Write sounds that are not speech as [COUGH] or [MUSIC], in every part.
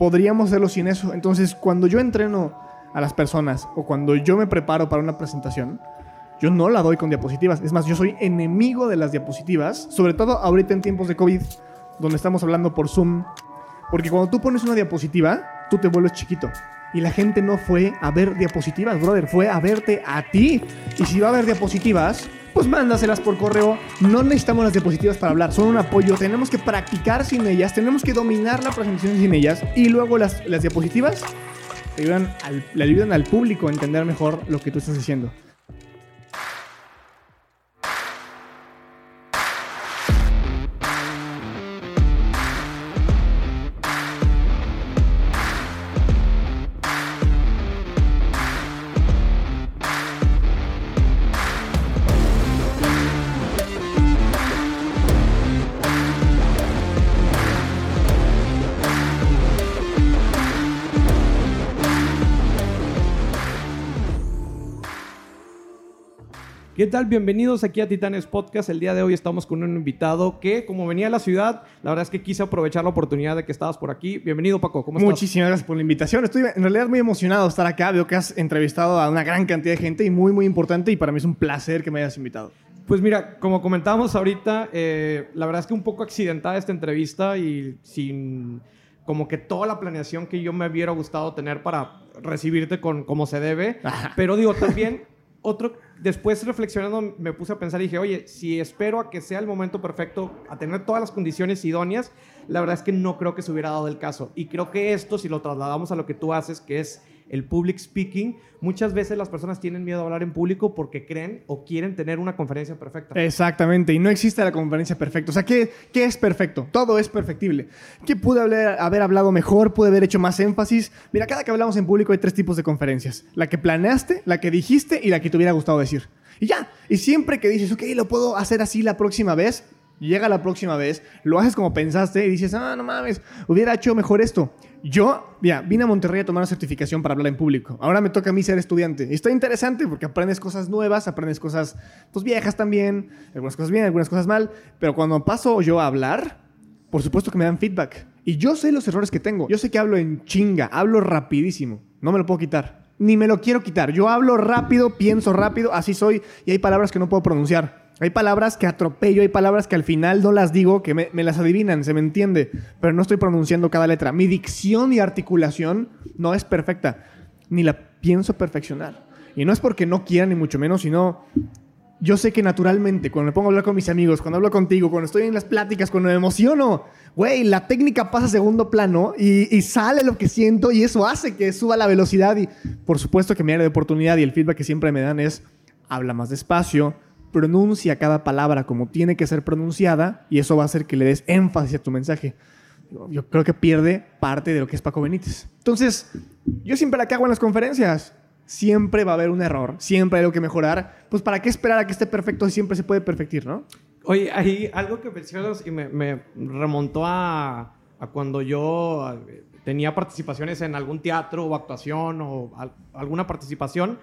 podríamos hacerlo sin eso. Entonces, cuando yo entreno a las personas o cuando yo me preparo para una presentación, yo no la doy con diapositivas. Es más, yo soy enemigo de las diapositivas, sobre todo ahorita en tiempos de COVID, donde estamos hablando por Zoom. Porque cuando tú pones una diapositiva, tú te vuelves chiquito. Y la gente no fue a ver diapositivas, brother, fue a verte a ti. Y si va a haber diapositivas, pues mándaselas por correo. No necesitamos las diapositivas para hablar, son un apoyo. Tenemos que practicar sin ellas, tenemos que dominar la presentación sin ellas. Y luego las, las diapositivas ayudan, al, le ayudan al público a entender mejor lo que tú estás diciendo. ¿Qué tal? Bienvenidos aquí a Titanes Podcast. El día de hoy estamos con un invitado que, como venía a la ciudad, la verdad es que quise aprovechar la oportunidad de que estabas por aquí. Bienvenido, Paco. ¿Cómo estás? Muchísimas gracias por la invitación. Estoy en realidad muy emocionado de estar acá. Veo que has entrevistado a una gran cantidad de gente y muy, muy importante. Y para mí es un placer que me hayas invitado. Pues mira, como comentábamos ahorita, eh, la verdad es que un poco accidentada esta entrevista y sin como que toda la planeación que yo me hubiera gustado tener para recibirte con como se debe. Pero digo, también otro, después reflexionando me puse a pensar y dije, oye, si espero a que sea el momento perfecto, a tener todas las condiciones idóneas, la verdad es que no creo que se hubiera dado el caso. Y creo que esto, si lo trasladamos a lo que tú haces, que es el public speaking, muchas veces las personas tienen miedo a hablar en público porque creen o quieren tener una conferencia perfecta. Exactamente, y no existe la conferencia perfecta. O sea, ¿qué, qué es perfecto? Todo es perfectible. ¿Qué pude haber, haber hablado mejor? ¿Pude haber hecho más énfasis? Mira, cada que hablamos en público hay tres tipos de conferencias. La que planeaste, la que dijiste y la que te hubiera gustado decir. Y ya, y siempre que dices, ok, lo puedo hacer así la próxima vez, llega la próxima vez, lo haces como pensaste y dices, ah, no mames, hubiera hecho mejor esto. Yo, ya, vine a Monterrey a tomar una certificación para hablar en público. Ahora me toca a mí ser estudiante. Y está interesante porque aprendes cosas nuevas, aprendes cosas pues, viejas también, algunas cosas bien, algunas cosas mal. Pero cuando paso yo a hablar, por supuesto que me dan feedback. Y yo sé los errores que tengo. Yo sé que hablo en chinga, hablo rapidísimo. No me lo puedo quitar. Ni me lo quiero quitar. Yo hablo rápido, pienso rápido, así soy. Y hay palabras que no puedo pronunciar. Hay palabras que atropello, hay palabras que al final no las digo, que me, las adivinan, se me entiende, pero no estoy pronunciando cada letra. Mi dicción y articulación no es perfecta, ni la pienso perfeccionar. Y no es porque no quiera, ni mucho menos, sino yo sé que naturalmente, cuando me pongo a hablar con mis amigos, cuando hablo contigo, cuando estoy en las pláticas, cuando me emociono, güey, la técnica pasa a segundo plano y, sale lo que siento y eso hace que suba la velocidad y por supuesto que me da de oportunidad y el feedback que siempre me dan es, habla más despacio, pronuncia cada palabra como tiene que ser pronunciada y eso va a hacer que le des énfasis a tu mensaje. Yo creo que pierde parte de lo que es Paco Benítez. Entonces, yo siempre la cago en las conferencias. Siempre va a haber un error, siempre hay algo que mejorar. Pues, ¿para qué esperar a que esté perfecto si siempre se puede perfectir, no? Oye, hay algo que me, remontó a, cuando yo tenía participaciones en algún teatro o actuación o alguna participación,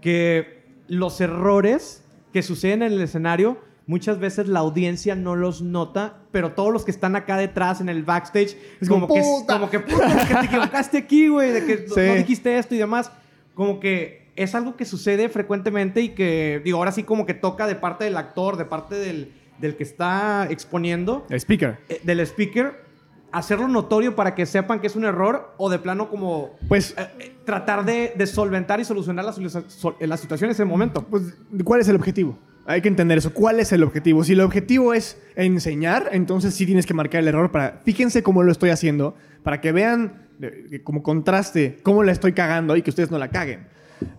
que los errores que suceden en el escenario, muchas veces la audiencia no los nota, pero todos los que están acá detrás en el backstage, es como, que, como que, puta, que te equivocaste aquí, güey, de que sí. no dijiste esto y demás. Como que es algo que sucede frecuentemente y que, digo, ahora sí como que toca de parte del actor, de parte del, del que está exponiendo. El speaker. Eh, del speaker, hacerlo notorio para que sepan que es un error o de plano como pues eh, tratar de, de, solventar y solucionar la, la situación en ese momento. Pues, ¿cuál es el objetivo? Hay que entender eso. ¿Cuál es el objetivo? Si el objetivo es enseñar, entonces sí tienes que marcar el error para... Fíjense cómo lo estoy haciendo, para que vean eh, como contraste cómo la estoy cagando y que ustedes no la caguen.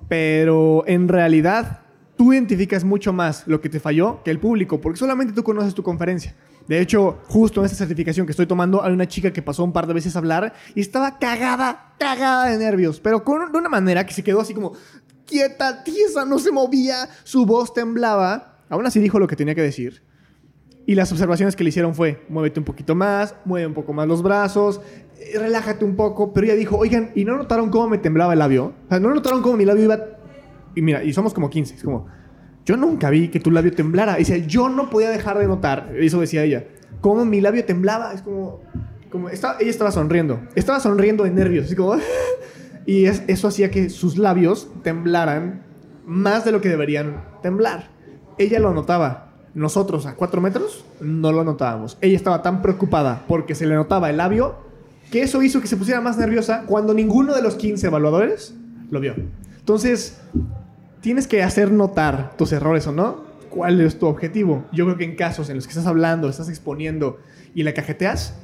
Pero en realidad tú identificas mucho más lo que te falló que el público, porque solamente tú conoces tu conferencia. De hecho, justo en esta certificación que estoy tomando, hay una chica que pasó un par de veces a hablar y estaba cagada, cagada de nervios, pero con, de una manera que se quedó así como quieta, tiesa, no se movía, su voz temblaba. Aún así dijo lo que tenía que decir. Y las observaciones que le hicieron fue, muévete un poquito más, mueve un poco más los brazos, eh, relájate un poco. Pero ella dijo, oigan, ¿y no notaron cómo me temblaba el labio? O sea, ¿no notaron cómo mi labio iba... Y mira, y somos como 15, es como... Yo nunca vi que tu labio temblara. Dice, yo no podía dejar de notar, eso decía ella, cómo mi labio temblaba. Es como, como ella estaba sonriendo. Estaba sonriendo de nervios, así como... [LAUGHS] y eso hacía que sus labios temblaran más de lo que deberían temblar. Ella lo notaba. Nosotros a cuatro metros no lo notábamos. Ella estaba tan preocupada porque se le notaba el labio que eso hizo que se pusiera más nerviosa cuando ninguno de los 15 evaluadores lo vio. Entonces, tienes que hacer notar tus errores o no. ¿Cuál es tu objetivo? Yo creo que en casos en los que estás hablando, estás exponiendo y la cajeteas,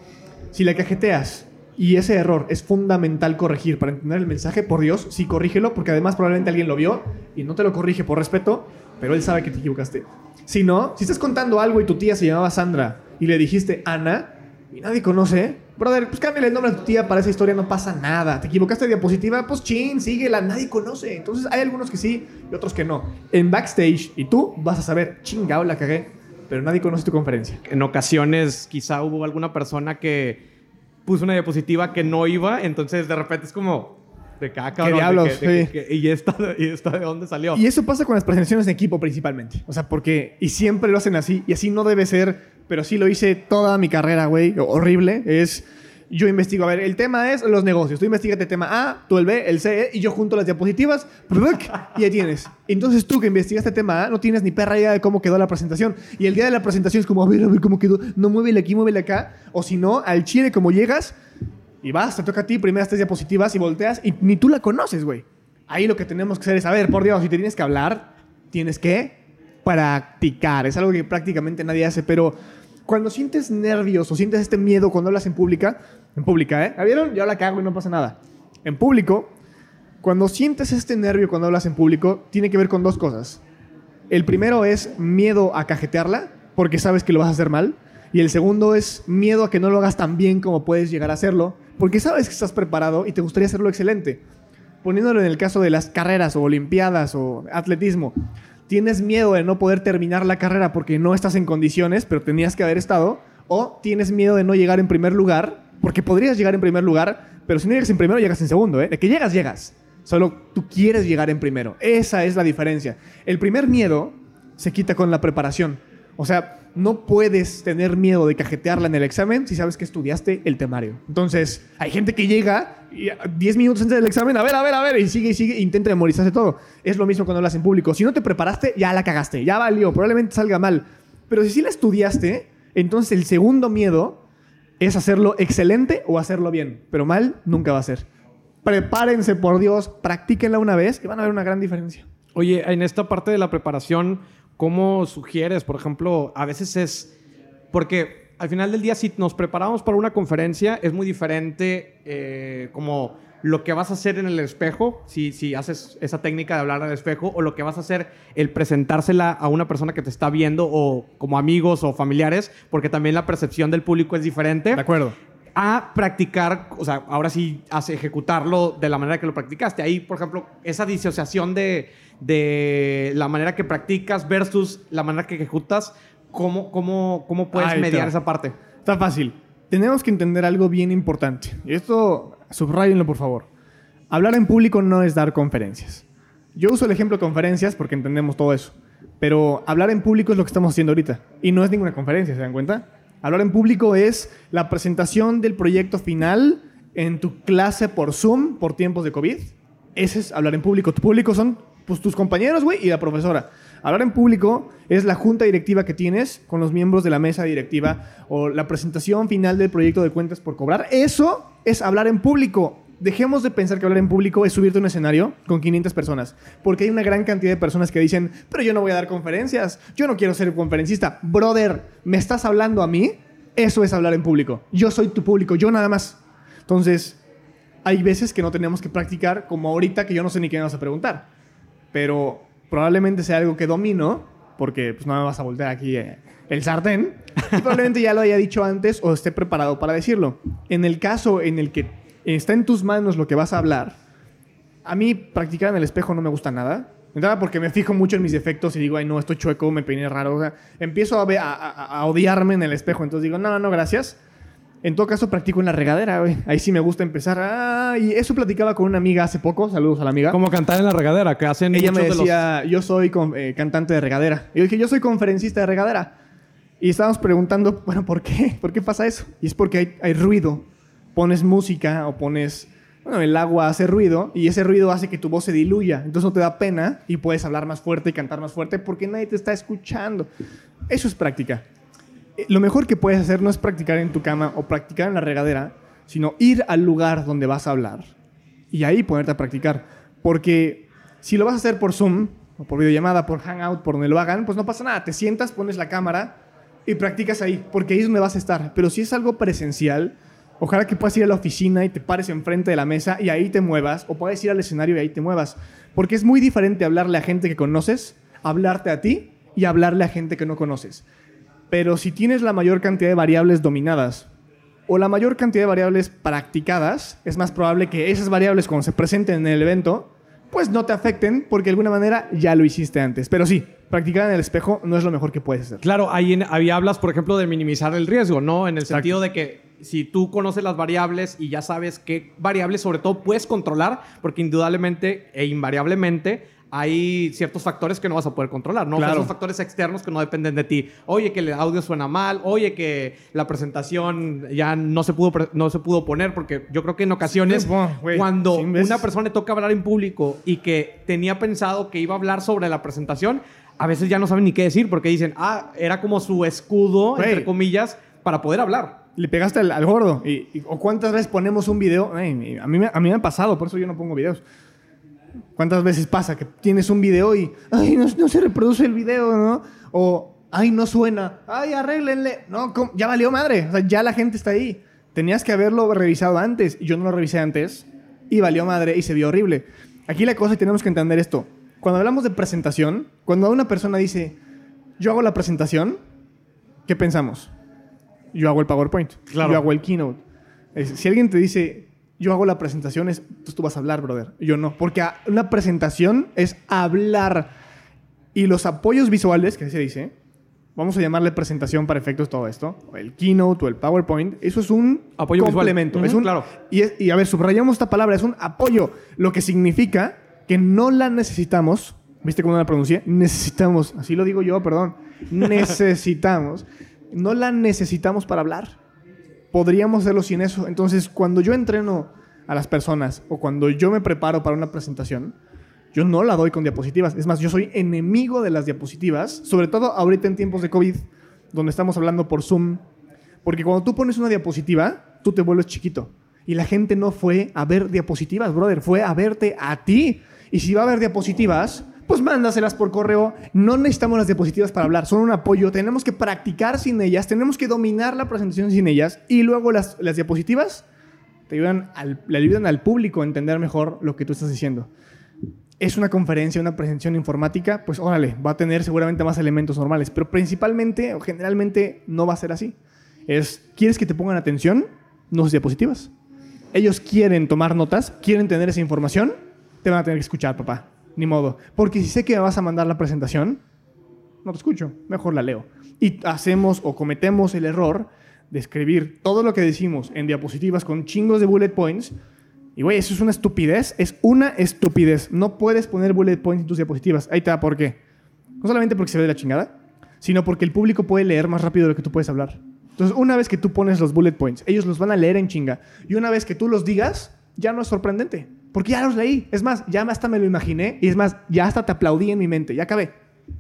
si la cajeteas y ese error es fundamental corregir para entender el mensaje, por Dios, sí corrígelo, porque además probablemente alguien lo vio y no te lo corrige por respeto, pero él sabe que te equivocaste. Si no, si estás contando algo y tu tía se llamaba Sandra y le dijiste Ana y nadie conoce, brother, pues cámbiale el nombre a tu tía para esa historia, no pasa nada. Te equivocaste de diapositiva, pues chin, síguela, nadie conoce. Entonces hay algunos que sí y otros que no. En backstage y tú vas a saber, chingao, la cagué, pero nadie conoce tu conferencia. En ocasiones quizá hubo alguna persona que puso una diapositiva que no iba, entonces de repente es como, de caca. ¿Qué diablos? y, esta, ¿Y esta de dónde salió? Y eso pasa con las presentaciones en equipo principalmente. O sea, porque... Y siempre lo hacen así. Y así no debe ser. Pero sí lo hice toda mi carrera, güey. Horrible. Es... Yo investigo, a ver, el tema es los negocios. Tú investigas el tema A, tú el B, el C, y yo junto las diapositivas, y ahí tienes. Entonces tú que investigaste el tema A, no tienes ni perra idea de cómo quedó la presentación. Y el día de la presentación es como, a ver, a ver cómo quedó. No muévele aquí, muévele acá. O si no, al chile como llegas, y vas, te toca a ti, primeras tres diapositivas y volteas y ni tú la conoces, güey. Ahí lo que tenemos que hacer es, a ver, por Dios, si te tienes que hablar, tienes que practicar. Es algo que prácticamente nadie hace, pero cuando sientes nervios o sientes este miedo cuando hablas en pública, en pública, ¿eh? ¿La vieron? Yo la cago y no pasa nada. En público, cuando sientes este nervio cuando hablas en público, tiene que ver con dos cosas. El primero es miedo a cajetearla, porque sabes que lo vas a hacer mal. Y el segundo es miedo a que no lo hagas tan bien como puedes llegar a hacerlo, porque sabes que estás preparado y te gustaría hacerlo excelente. Poniéndolo en el caso de las carreras o olimpiadas o atletismo, tienes miedo de no poder terminar la carrera porque no estás en condiciones, pero tenías que haber estado, o tienes miedo de no llegar en primer lugar, porque podrías llegar en primer lugar, pero si no llegas en primero, llegas en segundo, ¿eh? De que llegas, llegas. Solo tú quieres llegar en primero. Esa es la diferencia. El primer miedo se quita con la preparación. O sea, no puedes tener miedo de cajetearla en el examen si sabes que estudiaste el temario. Entonces, hay gente que llega 10 minutos antes del examen, a ver, a ver, a ver, y sigue y sigue, intenta memorizarse todo. Es lo mismo cuando hablas en público. Si no te preparaste, ya la cagaste, ya valió, probablemente salga mal. Pero si sí la estudiaste, entonces el segundo miedo es hacerlo excelente o hacerlo bien. Pero mal nunca va a ser. Prepárense, por Dios, practíquenla una vez y van a ver una gran diferencia. Oye, en esta parte de la preparación, ¿Cómo sugieres? Por ejemplo, a veces es... Porque al final del día, si nos preparamos para una conferencia, es muy diferente eh, como lo que vas a hacer en el espejo, si, si haces esa técnica de hablar al espejo, o lo que vas a hacer el presentársela a una persona que te está viendo, o como amigos o familiares, porque también la percepción del público es diferente. De acuerdo a practicar, o sea, ahora sí, a ejecutarlo de la manera que lo practicaste. Ahí, por ejemplo, esa disociación de, de la manera que practicas versus la manera que ejecutas, ¿cómo, cómo, cómo puedes mediar esa parte? Está fácil. Tenemos que entender algo bien importante. Y esto, subrayenlo por favor. Hablar en público no es dar conferencias. Yo uso el ejemplo de conferencias porque entendemos todo eso. Pero hablar en público es lo que estamos haciendo ahorita. Y no es ninguna conferencia, ¿se dan cuenta? Hablar en público es la presentación del proyecto final en tu clase por Zoom por tiempos de COVID. Ese es hablar en público. Tu público son pues tus compañeros, güey, y la profesora. Hablar en público es la junta directiva que tienes con los miembros de la mesa directiva o la presentación final del proyecto de cuentas por cobrar. Eso es hablar en público. Dejemos de pensar que hablar en público es subirte a un escenario con 500 personas, porque hay una gran cantidad de personas que dicen, pero yo no voy a dar conferencias, yo no quiero ser conferencista. Brother, ¿me estás hablando a mí? Eso es hablar en público. Yo soy tu público, yo nada más. Entonces, hay veces que no tenemos que practicar, como ahorita que yo no sé ni qué me vas a preguntar pero probablemente sea algo que domino, porque pues no me vas a voltear aquí eh, el sartén, probablemente ya lo haya dicho antes o esté preparado para decirlo. En el caso en el que está en tus manos lo que vas a hablar, a mí practicar en el espejo no me gusta nada. Nada porque me fijo mucho en mis defectos y digo, ay, no, estoy chueco, me peiné raro. O empiezo a, a, odiarme en el espejo. Entonces digo, no, no, gracias. En todo caso, practico en la regadera, güey. Ahí sí me gusta empezar. Ah, y eso platicaba con una amiga hace poco. Saludos a la amiga. Como cantar en la regadera, que hacen Ella me decía, yo soy eh, cantante de regadera. Y yo dije, yo soy conferencista de regadera. Y estábamos preguntando, bueno, ¿por qué? ¿Por qué pasa eso? Y es porque hay, hay ruido. Pones música o pones bueno, el agua hace ruido y ese ruido hace que tu voz se diluya. Entonces no te da pena y puedes hablar más fuerte y cantar más fuerte porque nadie te está escuchando. Eso es práctica. Eh, Lo mejor que puedes hacer no es practicar en tu cama o practicar en la regadera, sino ir al lugar donde vas a hablar y ahí ponerte a practicar. Porque si lo vas a hacer por Zoom o por videollamada, por Hangout, por donde lo hagan, pues no pasa nada. Te sientas, pones la cámara y practicas ahí, porque ahí es donde vas a estar. Pero si es algo presencial, Ojalá que puedas ir a la oficina y te pares enfrente de la mesa y ahí te muevas, o puedes ir al escenario y ahí te muevas. Porque es muy diferente hablarle a gente que conoces, hablarte a ti y hablarle a gente que no conoces. Pero si tienes la mayor cantidad de variables dominadas o la mayor cantidad de variables practicadas, es más probable que esas variables cuando se presenten en el evento, pues no te afecten porque de alguna manera ya lo hiciste antes. Pero sí, practicar en el espejo no es lo mejor que puedes hacer. Claro, ahí, en- ahí hablas, por ejemplo, de minimizar el riesgo, ¿no? En el Exacto. sentido de que si tú conoces las variables y ya sabes qué variables sobre todo puedes controlar, porque indudablemente e invariablemente hay ciertos factores que no vas a poder controlar, ¿no? O sea, Claro. esos factores externos que no dependen de ti. Oye, que el audio suena mal, oye, que la presentación ya no se pudo, no se pudo poner, porque yo creo que en ocasiones, Sí, güey, cuando veces. una persona le toca hablar en público y que tenía pensado que iba a hablar sobre la presentación, a veces ya no saben ni qué decir, porque dicen, ah, era como su escudo, Güey. entre comillas, para poder hablar. Le pegaste al, al gordo. Y, y- ¿O cuántas veces ponemos un video? Ay, a, mí, me- a mí me ha pasado, por eso yo no pongo videos. ¿Cuántas veces pasa que tienes un video y, ay, no, no se reproduce el video, ¿no? O, ay, no suena, ay, arréglenle. No, ¿cómo? ya valió madre. O sea, ya la gente está ahí. Tenías que haberlo revisado antes. Yo no lo revisé antes. Y valió madre y se vio horrible. Aquí la cosa y tenemos que entender esto. Cuando hablamos de presentación, cuando una persona dice, yo hago la presentación, ¿qué pensamos? Yo hago el PowerPoint. Claro. Yo hago el keynote. Si alguien te dice, yo hago la presentación, es, pues tú vas a hablar, brother. Yo no. Porque una presentación es hablar. Y los apoyos visuales, que así se dice, vamos a llamarle presentación para efectos todo esto, o el keynote o el PowerPoint, eso es un Apoyo visual. complemento. Ujú, es un, claro. y, es- y a ver, subrayamos esta palabra, es un apoyo, lo que significa que no la necesitamos. ¿Viste cómo la pronuncié? Necesitamos, así lo digo yo, perdón. [LAUGHS] Necesitamos. No la necesitamos para hablar. Podríamos hacerlo sin eso. Entonces, cuando yo entreno a las personas o cuando yo me preparo para una presentación, yo no la doy con diapositivas. Es más, yo soy enemigo de las diapositivas, sobre todo ahorita en tiempos de COVID, donde estamos hablando por Zoom. Porque cuando tú pones una diapositiva, tú te vuelves chiquito. Y la gente no fue a ver diapositivas, brother, fue a verte a ti. Y si va a haber diapositivas, pues mándaselas por correo. No necesitamos las diapositivas para hablar, son un apoyo. Tenemos que practicar sin ellas, tenemos que dominar la presentación sin ellas. Y luego las, las diapositivas te ayudan al, le ayudan al público a entender mejor lo que tú estás diciendo. Es una conferencia, una presentación informática, pues órale, va a tener seguramente más elementos normales, pero principalmente o generalmente no va a ser así. Es, ¿quieres que te pongan atención? No sus diapositivas. Ellos quieren tomar notas, quieren tener esa información, te van a tener que escuchar, papá. Ni modo. Porque si sé que me vas a mandar la presentación, no te escucho, mejor la leo. Y hacemos o cometemos el error de escribir todo lo que decimos en diapositivas con chingos de bullet points. Y güey, eso es una estupidez, es una estupidez. No puedes poner bullet points en tus diapositivas. Ahí da por qué. No solamente porque se ve de la chingada, sino porque el público puede leer más rápido de lo que tú puedes hablar. Entonces, una vez que tú pones los bullet points, ellos los van a leer en chinga. Y una vez que tú los digas, ya no es sorprendente. Porque ya los leí. Es más, ya hasta me lo imaginé. Y es más, ya hasta te aplaudí en mi mente. Ya acabé.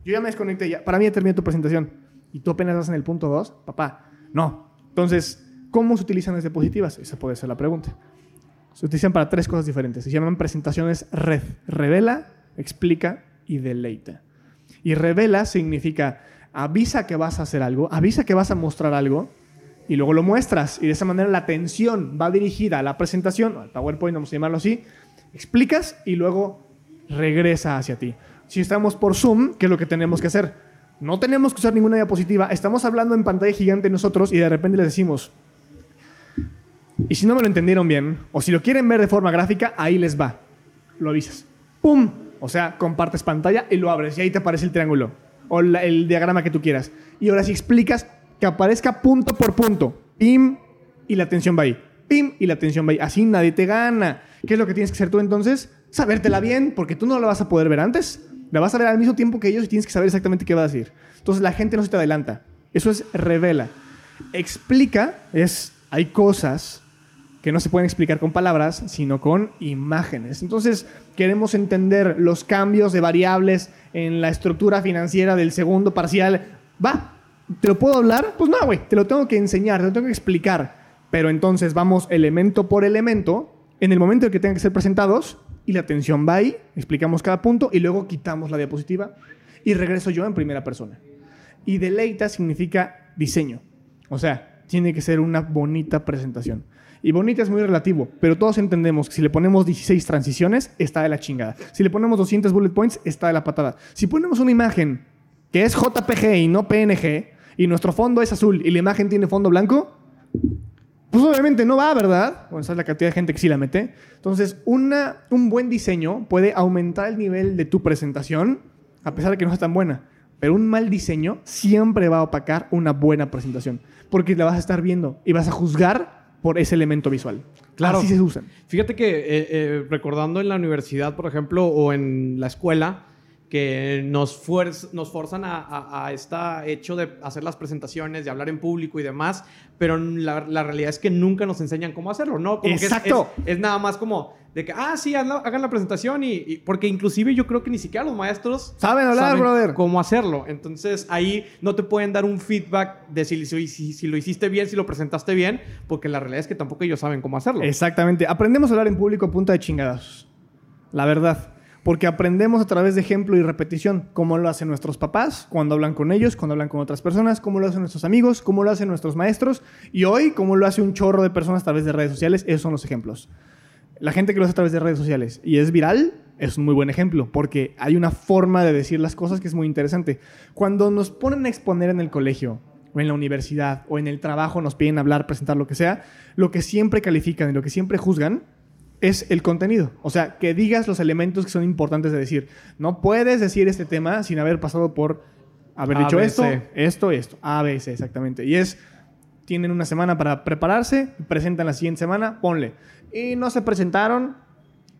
Yo ya me desconecté. Ya. Para mí ya terminó tu presentación. Y tú apenas vas en el punto 2. Papá, no. Entonces, ¿cómo se utilizan las diapositivas? Esa puede ser la pregunta. Se utilizan para tres cosas diferentes. Se llaman presentaciones red. Revela, explica y deleita. Y revela significa avisa que vas a hacer algo, avisa que vas a mostrar algo y luego lo muestras. Y de esa manera la atención va dirigida a la presentación, al PowerPoint, vamos a llamarlo así. Explicas y luego regresa hacia ti. Si estamos por Zoom, ¿qué es lo que tenemos que hacer? No tenemos que usar ninguna diapositiva, estamos hablando en pantalla gigante nosotros y de repente les decimos, y si no me lo entendieron bien, o si lo quieren ver de forma gráfica, ahí les va. Lo avisas. ¡Pum! O sea, compartes pantalla y lo abres y ahí te aparece el triángulo o el diagrama que tú quieras. Y ahora si explicas que aparezca punto por punto, pim, y la atención va ahí. Pim, y la atención va ahí. Así nadie te gana. ¿Qué es lo que tienes que hacer tú entonces? Sabértela bien, porque tú no la vas a poder ver antes. La vas a ver al mismo tiempo que ellos y tienes que saber exactamente qué va a decir. Entonces la gente no se te adelanta. Eso es revela. Explica es, hay cosas que no se pueden explicar con palabras, sino con imágenes. Entonces, queremos entender los cambios de variables en la estructura financiera del segundo parcial. Va, ¿te lo puedo hablar? Pues no, güey, te lo tengo que enseñar, te lo tengo que explicar. Pero entonces vamos elemento por elemento, en el momento en que tengan que ser presentados, y la atención va ahí, explicamos cada punto, y luego quitamos la diapositiva, y regreso yo en primera persona. Y deleita significa diseño. O sea, tiene que ser una bonita presentación. Y bonita es muy relativo, pero todos entendemos que si le ponemos 16 transiciones, está de la chingada. Si le ponemos 200 bullet points, está de la patada. Si ponemos una imagen que es JPG y no PNG, y nuestro fondo es azul y la imagen tiene fondo blanco, pues obviamente no va, ¿verdad? Bueno, esa es la cantidad de gente que sí la mete. Entonces, una, un buen diseño puede aumentar el nivel de tu presentación, a pesar de que no sea tan buena. Pero un mal diseño siempre va a opacar una buena presentación, porque la vas a estar viendo y vas a juzgar por ese elemento visual. Claro. Así se usan. Fíjate que eh, eh, recordando en la universidad, por ejemplo, o en la escuela, que nos, nos forzan a, este hecho de hacer las presentaciones, de hablar en público y demás, pero la, realidad es que nunca nos enseñan cómo hacerlo, ¿no? Exacto. Es, nada más como de que, ah, sí, hagan la presentación y, porque inclusive yo creo que ni siquiera los maestros saben hablar, brother. Cómo hacerlo. Entonces ahí no te pueden dar un feedback de si, si, si, lo hiciste bien, si lo presentaste bien, porque la realidad es que tampoco ellos saben cómo hacerlo. Exactamente. Aprendemos a hablar en público a punta de chingadas. La verdad porque aprendemos a través de ejemplo y repetición, cómo lo hacen nuestros papás cuando hablan con ellos, cuando hablan con otras personas, cómo lo hacen nuestros amigos, cómo lo hacen nuestros maestros y hoy cómo lo hace un chorro de personas a través de redes sociales, esos son los ejemplos. La gente que lo hace a través de redes sociales y es viral es un muy buen ejemplo porque hay una forma de decir las cosas que es muy interesante. Cuando nos ponen a exponer en el colegio o en la universidad o en el trabajo, nos piden hablar, presentar lo que sea, lo que siempre califican y lo que siempre juzgan es el contenido. O sea, que digas los elementos que son importantes de decir. No puedes decir este tema sin haber pasado por haber dicho esto, esto, esto. A, B, C, exactamente. Y es, tienen una semana para prepararse, presentan la siguiente semana, ponle. Y no se presentaron,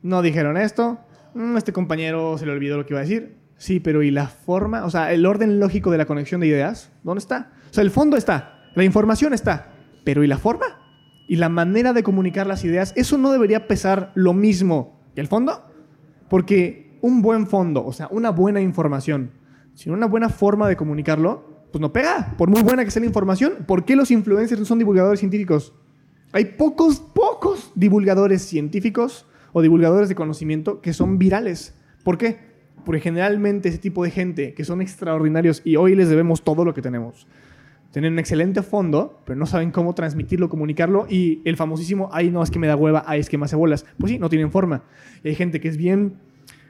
no dijeron esto, mm, este compañero se le olvidó lo que iba a decir. Sí, pero ¿y la forma? O sea, el orden lógico de la conexión de ideas, ¿dónde está? O sea, el fondo está, la información está, pero ¿y la forma? Y la manera de comunicar las ideas, eso no debería pesar lo mismo que el fondo, porque un buen fondo, o sea, una buena información, sin una buena forma de comunicarlo, pues no pega, por muy buena que sea la información. ¿Por qué los influencers no son divulgadores científicos? Hay pocos, pocos divulgadores científicos o divulgadores de conocimiento que son virales. ¿Por qué? Porque generalmente ese tipo de gente que son extraordinarios y hoy les debemos todo lo que tenemos tienen un excelente fondo, pero no saben cómo transmitirlo, comunicarlo. Y el famosísimo, ay, no, es que me da hueva, ay, es que me hace bolas. Pues sí, no tienen forma. Y hay gente que es bien.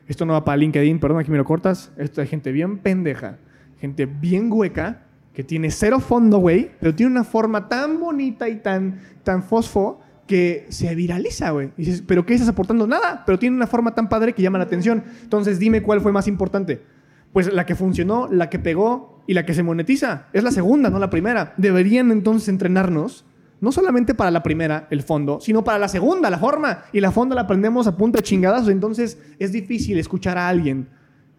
Esto no va para LinkedIn, perdón, aquí me lo cortas. Esto hay gente bien pendeja, gente bien hueca, que tiene cero fondo, güey, pero tiene una forma tan bonita y tan, tan fosfo que se viraliza, güey. Y dices, ¿pero qué estás aportando? Nada, pero tiene una forma tan padre que llama la atención. Entonces, dime cuál fue más importante pues la que funcionó, la que pegó y la que se monetiza. Es la segunda, no la primera. Deberían entonces entrenarnos, no solamente para la primera, el fondo, sino para la segunda, la forma. Y la forma la aprendemos a punta de chingadas, entonces es difícil escuchar a alguien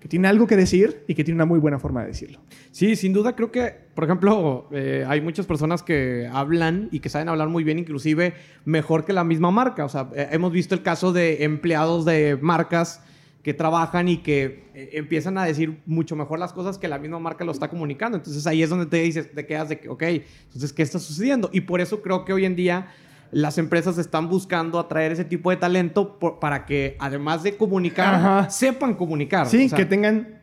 que tiene algo que decir y que tiene una muy buena forma de decirlo. Sí, sin duda creo que, por ejemplo, eh, hay muchas personas que hablan y que saben hablar muy bien, inclusive mejor que la misma marca. O sea, eh, hemos visto el caso de empleados de marcas que trabajan y que eh, empiezan a decir mucho mejor las cosas que la misma marca lo está comunicando. Entonces ahí es donde te dices, te quedas de que, ok, entonces, ¿qué está sucediendo? Y por eso creo que hoy en día las empresas están buscando atraer ese tipo de talento para que, además de comunicar, sepan comunicar. Sí, que tengan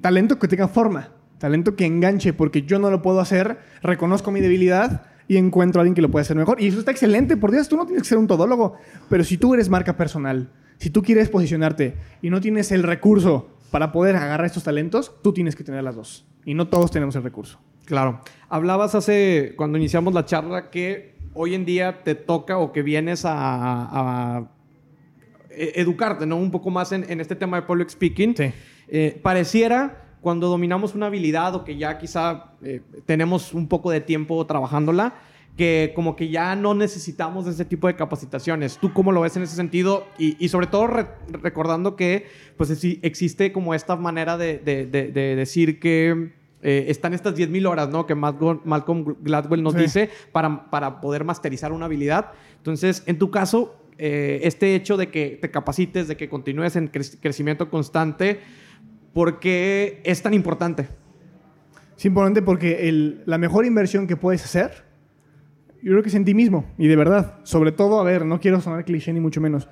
talento, que tenga forma, talento que enganche, porque yo no lo puedo hacer, reconozco mi debilidad y encuentro a alguien que lo puede hacer mejor. Y eso está excelente, por Dios, tú no tienes que ser un todólogo, pero si tú eres marca personal, si tú quieres posicionarte y no tienes el recurso para poder agarrar estos talentos, tú tienes que tener las dos. Y no todos tenemos el recurso. Claro. Hablabas hace, cuando iniciamos la charla, que hoy en día te toca o que vienes a, e, educarte, ¿no? Un poco más en, este tema de public speaking. Sí. Eh, pareciera cuando dominamos una habilidad o que ya quizá eh, tenemos un poco de tiempo trabajándola, que como que ya no necesitamos ese tipo de capacitaciones. ¿Tú cómo lo ves en ese sentido? Y, sobre todo recordando que pues existe como esta manera de, decir que eh, están estas 10.000 horas, ¿no? Que Malcolm Gladwell nos dice para, para poder masterizar una habilidad. Entonces, en tu caso, eh, este hecho de que te capacites, de que continúes en crecimiento constante, ¿por qué es tan importante? Es importante porque la mejor inversión que puedes hacer, yo creo que es en ti mismo, y de verdad. Sobre todo, a ver, no quiero sonar cliché ni mucho menos,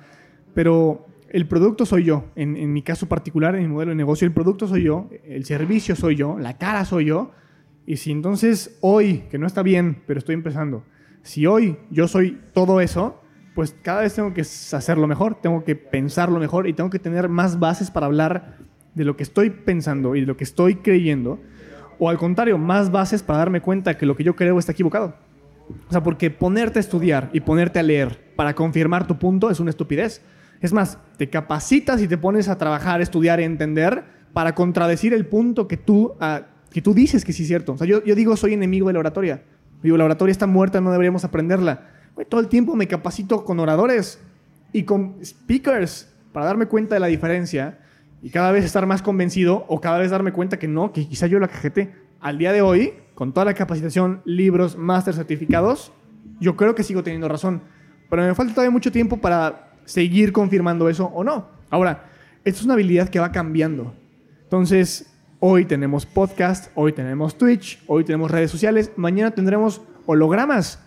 pero el producto soy yo. En, mi caso particular, en mi modelo de negocio, el producto soy yo, el servicio soy yo, la cara soy yo. Y si entonces hoy, que no está bien, pero estoy empezando, si hoy yo soy todo eso, pues cada vez tengo que hacerlo mejor, tengo que pensarlo mejor y tengo que tener más bases para hablar de lo que estoy pensando y de lo que estoy creyendo. O al contrario, más bases para darme cuenta que lo que yo creo está equivocado. O sea, porque ponerte a estudiar y ponerte a leer para confirmar tu punto es una estupidez. Es más, te capacitas y te pones a trabajar, estudiar entender para contradecir el punto que tú, ah, que tú dices que sí es cierto. O sea, yo, yo, digo, soy enemigo de la oratoria. Digo, la oratoria está muerta, no deberíamos aprenderla. todo el tiempo me capacito con oradores y con speakers para darme cuenta de la diferencia y cada vez estar más convencido o cada vez darme cuenta que no, que quizá yo la cajete. Al día de hoy, con toda la capacitación, libros, máster, certificados, yo creo que sigo teniendo razón. Pero me falta todavía mucho tiempo para seguir confirmando eso o no. Ahora, esto es una habilidad que va cambiando. Entonces, hoy tenemos podcast, hoy tenemos Twitch, hoy tenemos redes sociales, mañana tendremos hologramas.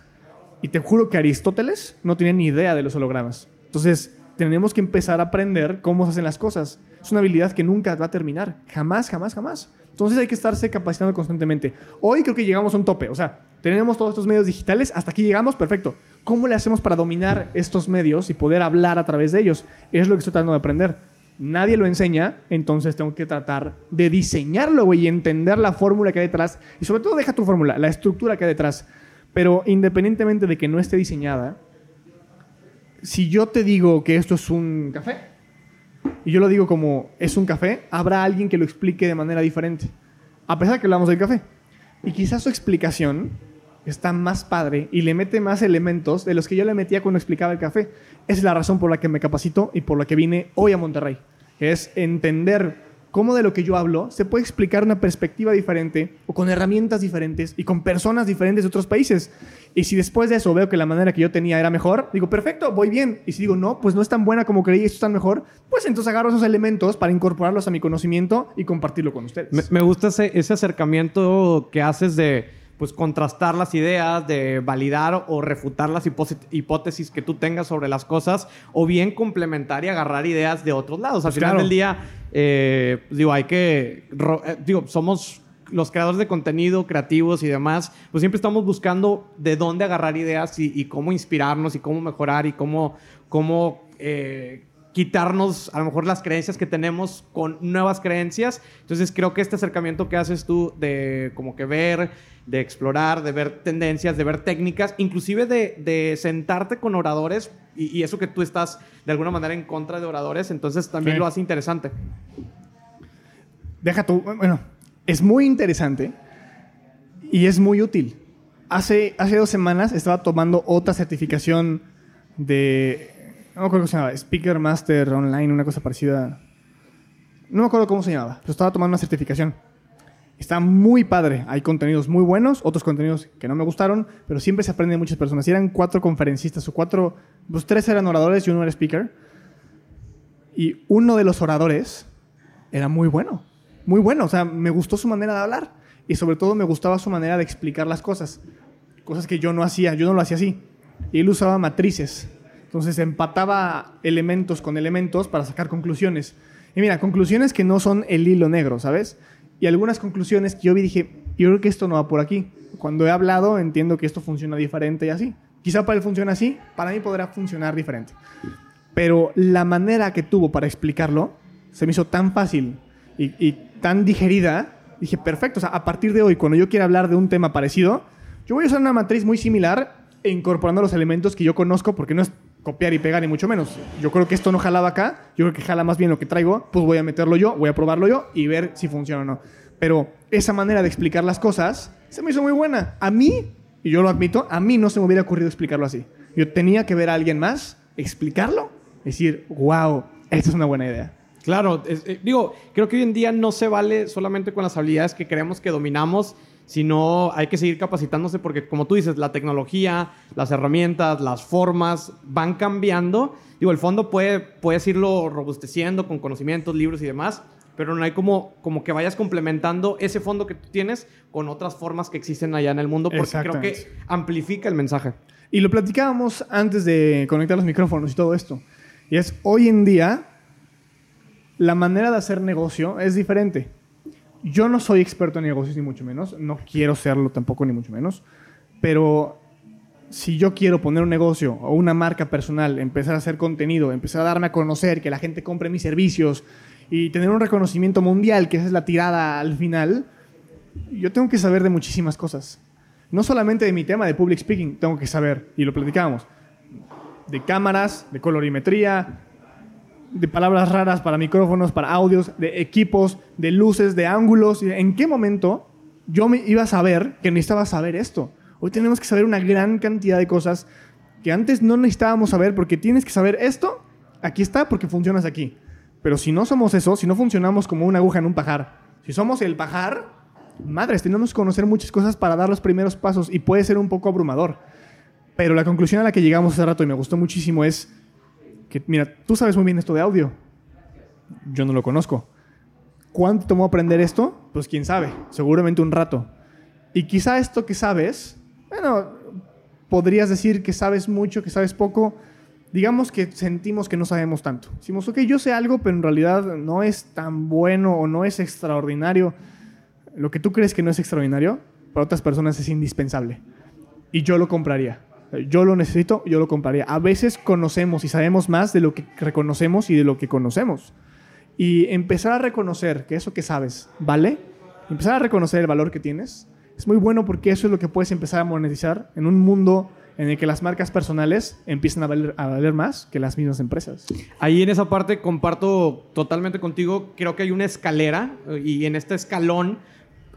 Y te juro que Aristóteles no tenía ni idea de los hologramas. Entonces, tenemos que empezar a aprender cómo se hacen las cosas. Es una habilidad que nunca va a terminar. Jamás, jamás, jamás. Entonces hay que estarse capacitando constantemente. Hoy creo que llegamos a un tope. O sea, tenemos todos estos medios digitales, hasta aquí llegamos, perfecto. ¿Cómo le hacemos para dominar estos medios y poder hablar a través de ellos? Es lo que estoy tratando de aprender. Nadie lo enseña, entonces tengo que tratar de diseñarlo, güey, y entender la fórmula que hay detrás. Y sobre todo, deja tu fórmula, la estructura que hay detrás. Pero independientemente de que no esté diseñada, si yo te digo que esto es un café, y yo lo digo como es un café, habrá alguien que lo explique de manera diferente. A pesar de que hablamos del café. Y quizás su explicación está más padre y le mete más elementos de los que yo le metía cuando explicaba el café. Es la razón por la que me capacito y por la que vine hoy a Monterrey. Es entender cómo de lo que yo hablo se puede explicar una perspectiva diferente o con herramientas diferentes y con personas diferentes de otros países. Y si después de eso veo que la manera que yo tenía era mejor, digo, perfecto, voy bien. Y si digo, no, pues no es tan buena como creí, esto es tan mejor, pues entonces agarro esos elementos para incorporarlos a mi conocimiento y compartirlo con ustedes. Me, gusta ese, ese acercamiento que haces de pues contrastar las ideas, de validar o refutar las hipótesis que tú tengas sobre las cosas, o bien complementar y agarrar ideas de otros lados. Al pues final del día, eh, digo, hay que, eh, digo, somos los creadores de contenido, creativos y demás, pues siempre estamos buscando de dónde agarrar ideas y, cómo inspirarnos y cómo mejorar y cómo, cómo eh, quitarnos a lo mejor las creencias que tenemos con nuevas creencias. Entonces creo que este acercamiento que haces tú de como que ver, de explorar, de ver tendencias, de ver técnicas, inclusive de, sentarte con oradores y, eso que tú estás de alguna manera en contra de oradores, entonces también lo hace interesante. Deja tú, bueno, es muy interesante y es muy útil. Hace, hace dos semanas estaba tomando otra certificación de no me acuerdo cómo se llamaba, Speaker Master Online, una cosa parecida. No me acuerdo cómo se llamaba, pero estaba tomando una certificación. Está muy padre. Hay contenidos muy buenos, otros contenidos que no me gustaron, pero siempre se aprende de muchas personas. Y eran cuatro conferencistas, o cuatro, pues tres eran oradores y uno era speaker. Y uno de los oradores era muy bueno. Muy bueno. O sea, me gustó su manera de hablar. Y sobre todo me gustaba su manera de explicar las cosas. Cosas que yo no hacía. Yo no lo hacía así. Y él usaba matrices. Entonces empataba elementos con elementos para sacar conclusiones. Y mira, conclusiones que no son el hilo negro, ¿sabes? Y algunas conclusiones que yo vi dije, yo creo que esto no va por aquí. Cuando he hablado entiendo que esto funciona diferente y así. Quizá para él funciona así, para mí podrá funcionar diferente. Pero la manera que tuvo para explicarlo se me hizo tan fácil y, y tan digerida. Dije, perfecto, o sea, a partir de hoy, cuando yo quiera hablar de un tema parecido, yo voy a usar una matriz muy similar incorporando los elementos que yo conozco porque no es copiar y pegar, ni mucho menos. Yo creo que esto no jalaba acá, yo creo que jala más bien lo que traigo, pues voy a meterlo yo, voy a probarlo yo y ver si funciona o no. Pero esa manera de explicar las cosas se me hizo muy buena. A mí, y yo lo admito, a mí no se me hubiera ocurrido explicarlo así. Yo tenía que ver a alguien más, explicarlo, decir, wow, esta es una buena idea. Claro, eh, digo, creo que hoy en día no se vale solamente con las habilidades que creemos que dominamos, sino hay que seguir capacitándose porque, como tú dices, la tecnología, las herramientas, las formas van cambiando. Digo, el fondo puede, puedes irlo robusteciendo con conocimientos, libros y demás, pero no hay como, como que vayas complementando ese fondo que tú tienes con otras formas que existen allá en el mundo, porque creo que amplifica el mensaje. Y lo platicábamos antes de conectar los micrófonos y todo esto. Y es, hoy en día, la manera de hacer negocio es diferente. Yo no soy experto en negocios, ni mucho menos. No quiero serlo tampoco, ni mucho menos. Pero si yo quiero poner un negocio o una marca personal, empezar a hacer contenido, empezar a darme a conocer, que la gente compre mis servicios y tener un reconocimiento mundial, que esa es la tirada al final, yo tengo que saber de muchísimas cosas. No solamente de mi tema de public speaking, tengo que saber, y lo platicábamos, de cámaras, de colorimetría, de palabras raras para micrófonos, para audios, de equipos, de luces, de ángulos. ¿En qué momento yo me iba a saber que necesitaba saber esto? Hoy tenemos que saber una gran cantidad de cosas que antes no necesitábamos saber porque tienes que saber esto, aquí está porque funcionas aquí. Pero si no somos eso, si no funcionamos como una aguja en un pajar, si somos el pajar, madres, tenemos que conocer muchas cosas para dar los primeros pasos y puede ser un poco abrumador. Pero la conclusión a la que llegamos hace rato y me gustó muchísimo es que, mira, tú sabes muy bien esto de audio. Yo no lo conozco. ¿Cuánto tomó aprender esto? Pues quién sabe, seguramente un rato. Y quizá esto que sabes, bueno, podrías decir que sabes mucho, que sabes poco, digamos que sentimos que no sabemos tanto. Decimos, ok, yo sé algo, pero en realidad no es tan bueno o no es extraordinario. Lo que tú crees que no es extraordinario, para otras personas es indispensable. Y yo lo compraría. Yo lo necesito, yo lo compraría. A veces conocemos y sabemos más de lo que reconocemos y de lo que conocemos. Y empezar a reconocer que eso que sabes vale, empezar a reconocer el valor que tienes, es muy bueno porque eso es lo que puedes empezar a monetizar en un mundo en el que las marcas personales empiezan a valer, a valer más que las mismas empresas. Ahí en esa parte comparto totalmente contigo. Creo que hay una escalera y en este escalón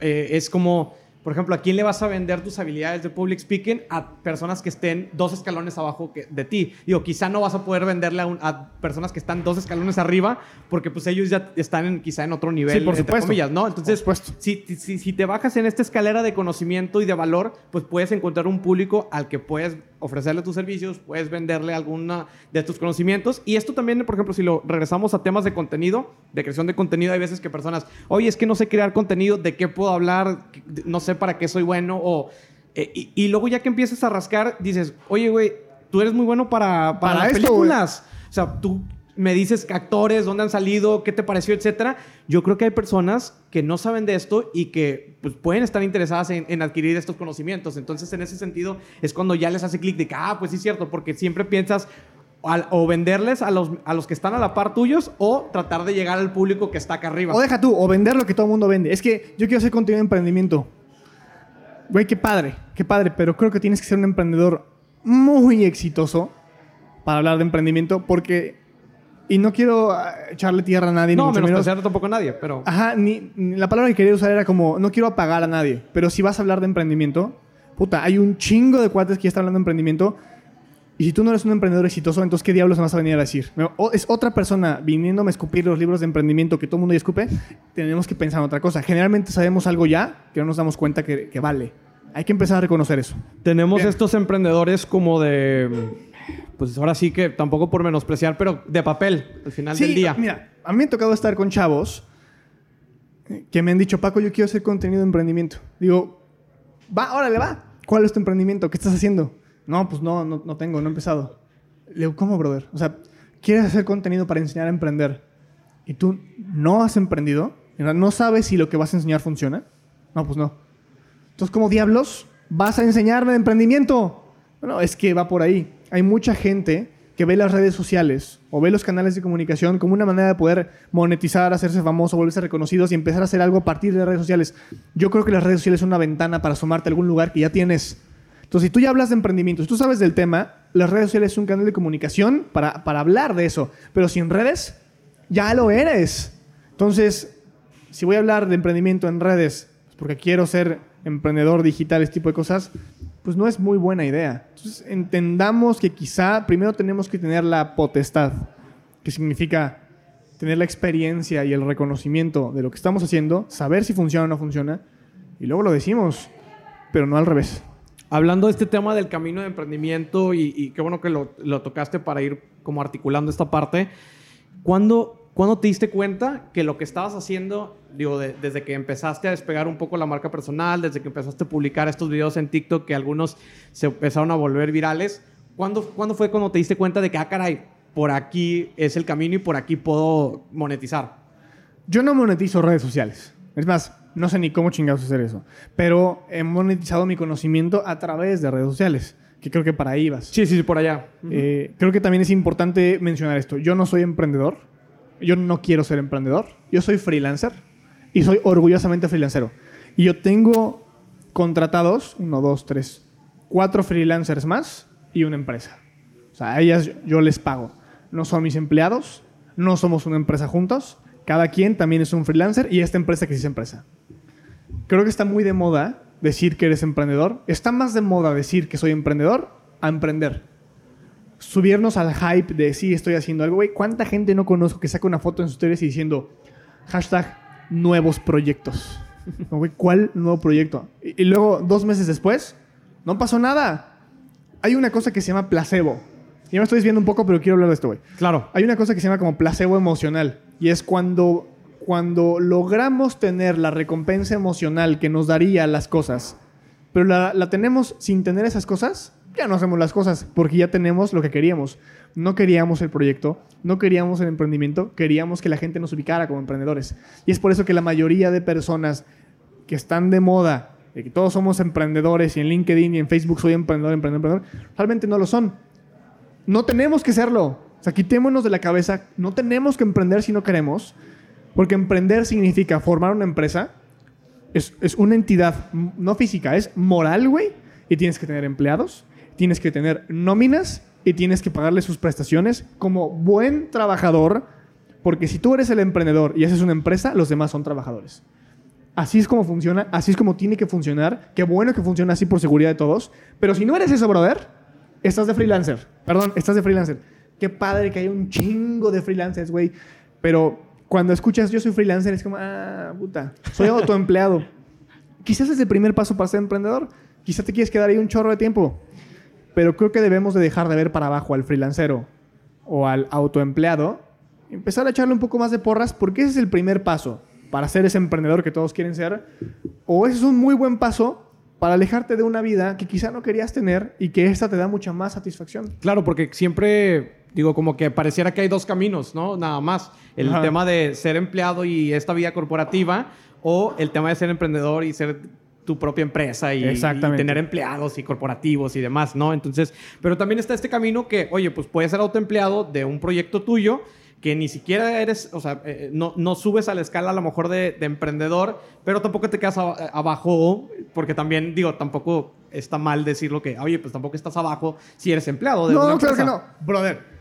eh, es como por ejemplo, ¿a quién le vas a vender tus habilidades de public speaking? A personas que estén dos escalones abajo de ti. Digo, quizá no vas a poder venderle a, personas que están dos escalones arriba porque pues ellos ya están en, quizá en otro nivel, sí, por supuesto. comillas, ¿no? Entonces, Si, si, si te bajas en esta escalera de conocimiento y de valor, pues puedes encontrar un público al que puedes ofrecerle tus servicios, puedes venderle alguna de tus conocimientos. Y esto también, por ejemplo, si lo regresamos a temas de contenido, de creación de contenido, hay veces que personas, oye, es que no sé crear contenido, ¿de qué puedo hablar? No sé para qué soy bueno. O, eh, y, luego ya que empiezas a rascar, dices, oye, güey, tú eres muy bueno para, para, las películas. O sea, tú me dices actores, dónde han salido, qué te pareció, etcétera. Yo creo que hay personas que no saben de esto y que pues, pueden estar interesadas en, adquirir estos conocimientos. Entonces, en ese sentido, es cuando ya les hace clic de que, ah, pues sí es cierto, porque siempre piensas o venderles a los, a los que están a la par tuyos o tratar de llegar al público que está acá arriba. O deja tú, o vender lo que todo el mundo vende. Es que yo quiero hacer contenido de emprendimiento. Güey, qué padre, qué padre, pero creo que tienes que ser un emprendedor muy exitoso para hablar de emprendimiento porque y no quiero ah, echarle tierra a nadie. No, ni mucho menos tampoco a nadie, pero... Ajá, ni, la palabra que quería usar era como, no quiero apagar a nadie, pero si vas a hablar de emprendimiento, puta, hay un chingo de cuates que ya están hablando de emprendimiento, y si tú no eres un emprendedor exitoso, entonces ¿qué diablos me vas a venir a decir? es otra persona viniéndome a escupir los libros de emprendimiento que todo el mundo ya escupe, tenemos que pensar en otra cosa. Generalmente sabemos algo ya que no nos damos cuenta que, vale. Hay que empezar a reconocer eso. Tenemos estos emprendedores como de pues ahora sí que tampoco por menospreciar, pero de papel al final del día. Mira, a mí me ha tocado estar con chavos que me han dicho, Paco, yo quiero hacer contenido de emprendimiento. Digo, va, órale, va. ¿Cuál es tu emprendimiento? ¿Qué estás haciendo? No, pues no, no, no tengo, no he empezado. Le digo, ¿cómo, brother? O sea, ¿quieres hacer contenido para enseñar a emprender? ¿Y tú no has emprendido? ¿No sabes si lo que vas a enseñar funciona? No, pues no. Entonces, ¿cómo diablos vas a enseñarme de emprendimiento? Bueno, es que va por ahí hay mucha gente que ve las redes sociales o ve los canales de comunicación como una manera de poder monetizar, hacerse famoso, volverse reconocidos y empezar a hacer algo a partir de redes sociales. Yo creo que las redes sociales son una ventana para sumarte a algún lugar que ya tienes. Entonces, si tú ya hablas de emprendimiento, si tú sabes del tema, las redes sociales son un canal de comunicación para, para hablar de eso. Pero sin redes, ya lo eres. Entonces, si voy a hablar de emprendimiento en redes, porque quiero ser emprendedor digital, este tipo de cosas, pues no es muy buena idea. Entonces entendamos que quizá primero tenemos que tener la potestad, que significa tener la experiencia y el reconocimiento de lo que estamos haciendo, saber si funciona o no funciona, y luego lo decimos, pero no al revés. Hablando de este tema del camino de emprendimiento y, y qué bueno que lo, lo, tocaste para ir como articulando esta parte, ¿cuándo, ¿cuándo te diste cuenta que lo que estabas haciendo, digo, desde que empezaste a despegar un poco la marca personal, desde que empezaste a publicar estos videos en TikTok que algunos se empezaron a volver virales, ¿cuándo, ¿cuándo fue cuando te diste cuenta de que, ah, caray, por aquí es el camino y por aquí puedo monetizar? Yo no monetizo redes sociales. Es más, no sé ni cómo chingados hacer eso. Pero he monetizado mi conocimiento a través de redes sociales, que creo que para ahí vas. Sí, sí, por allá. Eh, creo que también es importante mencionar esto. Yo no soy emprendedor. Yo no quiero ser emprendedor. Yo soy freelancer y soy orgullosamente freelancero. Y yo tengo contratados, uno, dos, tres, cuatro freelancers más y una empresa. O sea, a ellas yo les pago. No son mis empleados, no somos una empresa juntos. Cada quien también es un freelancer y esta empresa que es empresa creo que está muy de moda decir que eres emprendedor. Está más de moda decir que soy emprendedor a emprender. Subirnos al hype de sí, estoy haciendo algo, güey. ¿Cuánta gente no conozco que saca una foto en sus historias y diciendo hashtag nuevos proyectos? [LAUGHS] güey, ¿cuál nuevo proyecto? Y, y luego, dos meses después, no pasó nada. Hay una cosa que se llama placebo. Ya me estoy desviando un poco, pero quiero hablar de esto, güey. Claro. Hay una cosa que se llama como placebo emocional. Y es cuando cuando logramos tener la recompensa emocional que nos daría las cosas, pero la, tenemos sin tener esas cosas, ya no hacemos las cosas, porque ya tenemos lo que queríamos. No queríamos el proyecto, no queríamos el emprendimiento, queríamos que la gente nos ubicara como emprendedores. Y es por eso que la mayoría de personas que están de moda, de que todos somos emprendedores y en LinkedIn y en Facebook soy emprendedor, emprendedor, emprendedor, realmente no lo son. No tenemos que serlo. O sea, quitémonos de la cabeza, no tenemos que emprender si no queremos porque emprender significa formar una empresa. Es, una entidad no física, es moral, güey. Y tienes que tener empleados, tienes que tener nóminas y tienes que pagarle sus prestaciones como buen trabajador. Porque si tú eres el emprendedor y haces una empresa, los demás son trabajadores. Así es como funciona, así es como tiene que funcionar. Qué bueno que funcione así por seguridad de todos. Pero si no eres eso, brother, estás de freelancer. Perdón, estás de freelancer. Qué padre que hay un chingo de freelancers, güey. Pero cuando escuchas yo soy freelancer, es como, ah, puta, soy autoempleado. [LAUGHS] Quizás es el primer paso para ser emprendedor. Quizás te quieres quedar ahí un chorro de tiempo. Pero creo que debemos de dejar de ver para abajo al freelancero o al autoempleado. Empezar a echarle un poco más de porras porque ese es el primer paso para ser ese emprendedor que todos quieren ser. O ese es un muy buen paso para alejarte de una vida que quizá no querías tener y que esta te da mucha más satisfacción. Claro, porque siempre Digo, como que pareciera que hay dos caminos, ¿no? Nada más. El tema de ser empleado y esta vida corporativa o el tema de ser emprendedor y ser tu propia empresa y, tener empleados y corporativos y demás, ¿no? Entonces, pero también está este camino que, oye, pues puedes ser autoempleado de un proyecto tuyo que ni siquiera eres, o sea, eh, no, no, subes a la escala a lo mejor de, emprendedor, pero tampoco te quedas abajo, porque también, digo, tampoco está mal decirlo que, oye, pues tampoco estás abajo si eres empleado de no, una claro que no. Brother,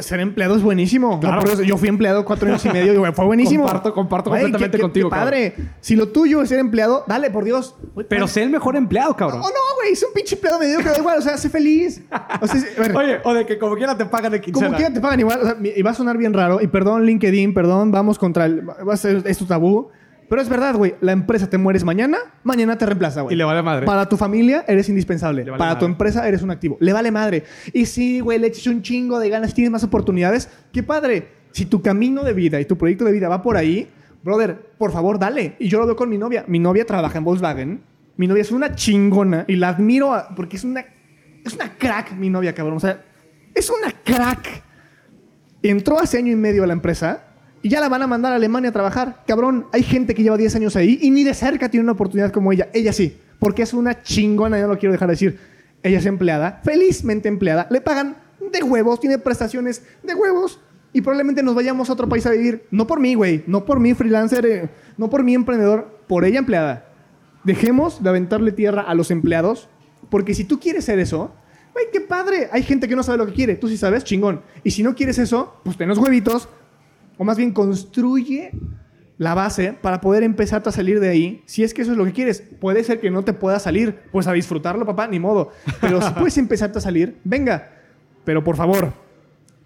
ser empleado es buenísimo. yo fui empleado cuatro años y medio y fue buenísimo. Comparto, comparto completamente contigo. Qué padre. Si lo tuyo es ser empleado, dale, por Dios. Pero sé el mejor empleado, cabrón. Oh, no, güey. Es un pinche empleado medio que da igual. O sea, sé feliz. Oye, o de que como quiera te pagan de quincena. Como quiera te pagan igual. O sea, y va a sonar bien raro. Y perdón, LinkedIn, perdón, vamos contra el... Va a ser esto tabú. Pero es verdad, güey. La empresa te mueres mañana, mañana te reemplaza, güey. Y le vale madre. Para tu familia eres indispensable. Para tu empresa eres un activo. Le vale madre. Y sí, güey, le echas un chingo de ganas, tienes más oportunidades. ¡Qué padre! Si tu camino de vida y tu proyecto de vida va por ahí, brother, por favor, dale. Y yo lo veo con mi novia. Mi novia trabaja en Volkswagen. Mi novia es una chingona y la admiro porque es una, es una crack, mi novia, cabrón. O sea, es una crack. Entró hace año y medio a la empresa y ya la van a mandar a Alemania a trabajar. Cabrón, hay gente que lleva 10 años ahí y ni de cerca tiene una oportunidad como ella. Ella sí, porque es una chingona, yo no lo quiero dejar de decir. Ella es empleada, felizmente empleada, le pagan de huevos, tiene prestaciones de huevos y probablemente nos vayamos a otro país a vivir. No por mí, güey, no por mí freelancer, eh, no por mí emprendedor, por ella empleada. Dejemos de aventarle tierra a los empleados, porque si tú quieres ser eso, güey, qué padre. Hay gente que no sabe lo que quiere, tú sí sabes, chingón. Y si no quieres eso, pues ten los huevitos, o más bien construye la base para poder empezarte a salir de ahí. Si es que eso es lo que quieres, puede ser que no te pueda salir, pues a disfrutarlo, papá, ni modo. Pero si puedes empezarte a salir, venga. Pero por favor,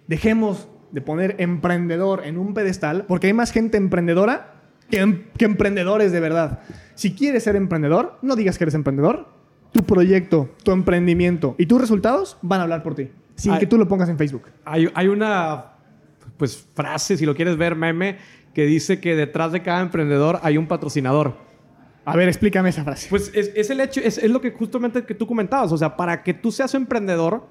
dejemos de poner emprendedor en un pedestal, porque hay más gente emprendedora que, em- que emprendedores de verdad. Si quieres ser emprendedor, no digas que eres emprendedor. Tu proyecto, tu emprendimiento y tus resultados van a hablar por ti, sin que tú lo pongas en Facebook. Hay, hay una pues, frase, si lo quieres ver, meme, que dice que detrás de cada emprendedor hay un patrocinador. A ver, explícame esa frase. Pues es, es el hecho, es, es lo que justamente que tú comentabas. O sea, para que tú seas emprendedor,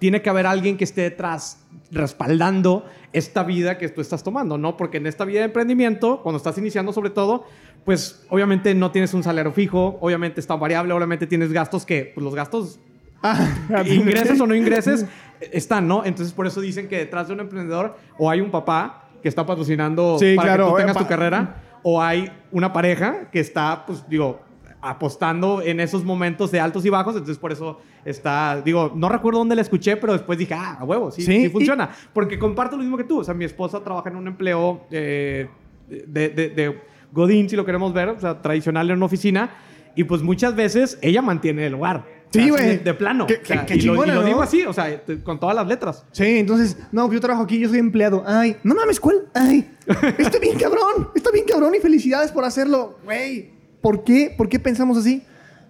tiene que haber alguien que esté detrás respaldando esta vida que tú estás tomando, ¿no? Porque en esta vida de emprendimiento, cuando estás iniciando sobre todo, pues obviamente no tienes un salario fijo, obviamente está variable, obviamente tienes gastos que, pues los gastos Ah, [LAUGHS] ingreses o no ingreses, están, ¿no? Entonces, por eso dicen que detrás de un emprendedor o hay un papá que está patrocinando Sí, para claro, que tú eh, tengas tu pa- carrera, o hay una pareja que está, pues, digo, apostando en esos momentos de altos y bajos, entonces por eso está, digo, no recuerdo dónde la escuché, pero después dije, ah, a huevo, sí, Sí, funciona. Porque comparto lo mismo que tú, o sea, mi esposa trabaja en un empleo eh, de, de, de Godín, si lo queremos ver, o sea, tradicional en una oficina, y pues muchas veces ella mantiene el lugar. Sí, güey. De, de plano. Qué- O sea, qué- qué y, lo, y chingona, lo ¿no? digo así, o sea, te- con todas las letras. Sí, entonces, no, yo trabajo aquí, yo soy empleado. Ay, no mames, ¿cuál? Ay, está bien cabrón, está bien cabrón y felicidades por hacerlo. Güey, ¿por qué? ¿Por qué pensamos así?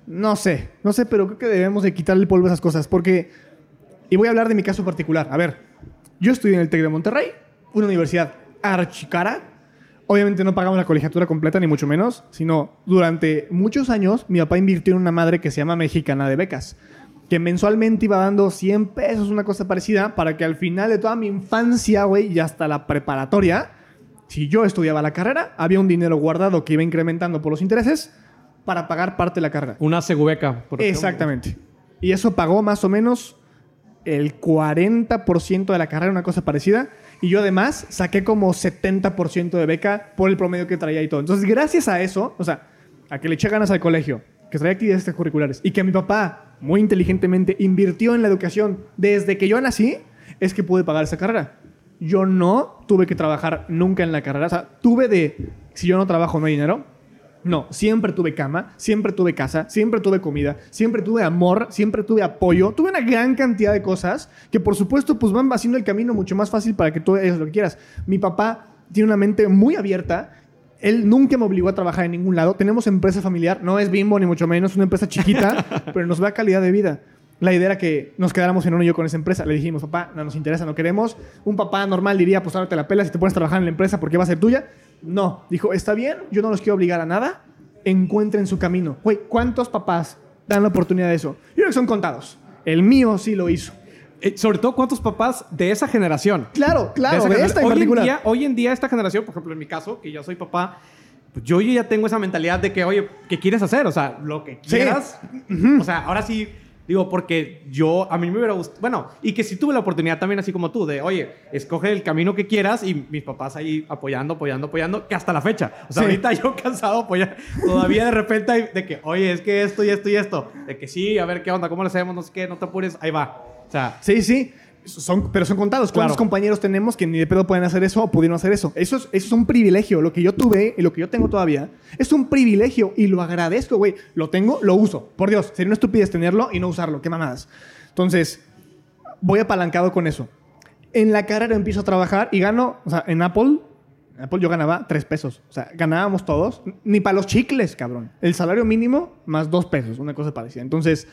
No sé, no sé, pero creo que debemos de quitarle el polvo a esas cosas porque... Y voy a hablar de mi caso particular. A ver, yo estudié en el TEC de Monterrey, una universidad archicara. Obviamente no pagamos la colegiatura completa, ni mucho menos, sino durante muchos años mi papá invirtió en una madre que se llama Mexicana de Becas, que mensualmente iba dando 100 pesos, una cosa parecida, para que al final de toda mi infancia, güey, y hasta la preparatoria, si yo estudiaba la carrera, había un dinero guardado que iba incrementando por los intereses para pagar parte de la carrera. Una segubeca. por ejemplo. Exactamente. Y eso pagó más o menos el 40% de la carrera, una cosa parecida. Y yo además saqué como 70% de beca por el promedio que traía y todo. Entonces, gracias a eso, o sea, a que le eché ganas al colegio, que traía actividades extracurriculares y que mi papá, muy inteligentemente, invirtió en la educación desde que yo nací, es que pude pagar esa carrera. Yo no tuve que trabajar nunca en la carrera. O sea, tuve de, si yo no trabajo, no hay dinero. No, siempre tuve cama, siempre tuve casa, siempre tuve comida, siempre tuve amor, siempre tuve apoyo, tuve una gran cantidad de cosas que por supuesto pues van haciendo el camino mucho más fácil para que tú hagas lo que quieras. Mi papá tiene una mente muy abierta, él nunca me obligó a trabajar en ningún lado, tenemos empresa familiar, no es bimbo ni mucho menos, una empresa chiquita, [LAUGHS] pero nos da calidad de vida. La idea era que nos quedáramos en uno y yo con esa empresa. Le dijimos, papá, no nos interesa, no queremos. Un papá normal diría, pues ahora te la pelas si te pones a trabajar en la empresa porque va a ser tuya. No, dijo, está bien, yo no los quiero obligar a nada. Encuentren su camino. Güey, ¿cuántos papás dan la oportunidad de eso? Yo creo que son contados. El mío sí lo hizo. Eh, sobre todo, ¿cuántos papás de esa generación? Claro, claro, de esta en hoy, en particular. día, hoy en día, esta generación, por ejemplo, en mi caso, que yo soy papá, pues yo ya tengo esa mentalidad de que, oye, ¿qué quieres hacer? O sea, lo que Sí. quieras. O sea, ahora sí, digo, porque yo, a mí me hubiera gustado, bueno, y que sí tuve la oportunidad también, así como tú, de, oye, escoge el camino que quieras y mis papás ahí apoyando, apoyando, apoyando, que hasta la fecha. O sea, Sí. ahorita yo [LAUGHS] cansado apoyar, todavía de repente de que, oye, es que esto y esto y esto, de que sí, a ver qué onda, cómo lo hacemos, no sé qué, no te apures, ahí va. O sea, Sí, sí. Son, pero son contados. ¿Cuántos Claro. compañeros tenemos que ni de pedo pueden hacer eso o pudieron hacer eso? Eso es, eso es un privilegio. Lo que yo tuve y lo que yo tengo todavía es un privilegio y lo agradezco, güey. Lo tengo, lo uso. Por Dios, sería una estupidez tenerlo y no usarlo. Qué mamadas. Entonces, voy apalancado con eso. En la carrera empiezo a trabajar y gano, o sea, en Apple, en Apple yo ganaba tres pesos. O sea, ganábamos todos, ni para los chicles, cabrón. El salario mínimo más dos pesos, una cosa parecida. Entonces,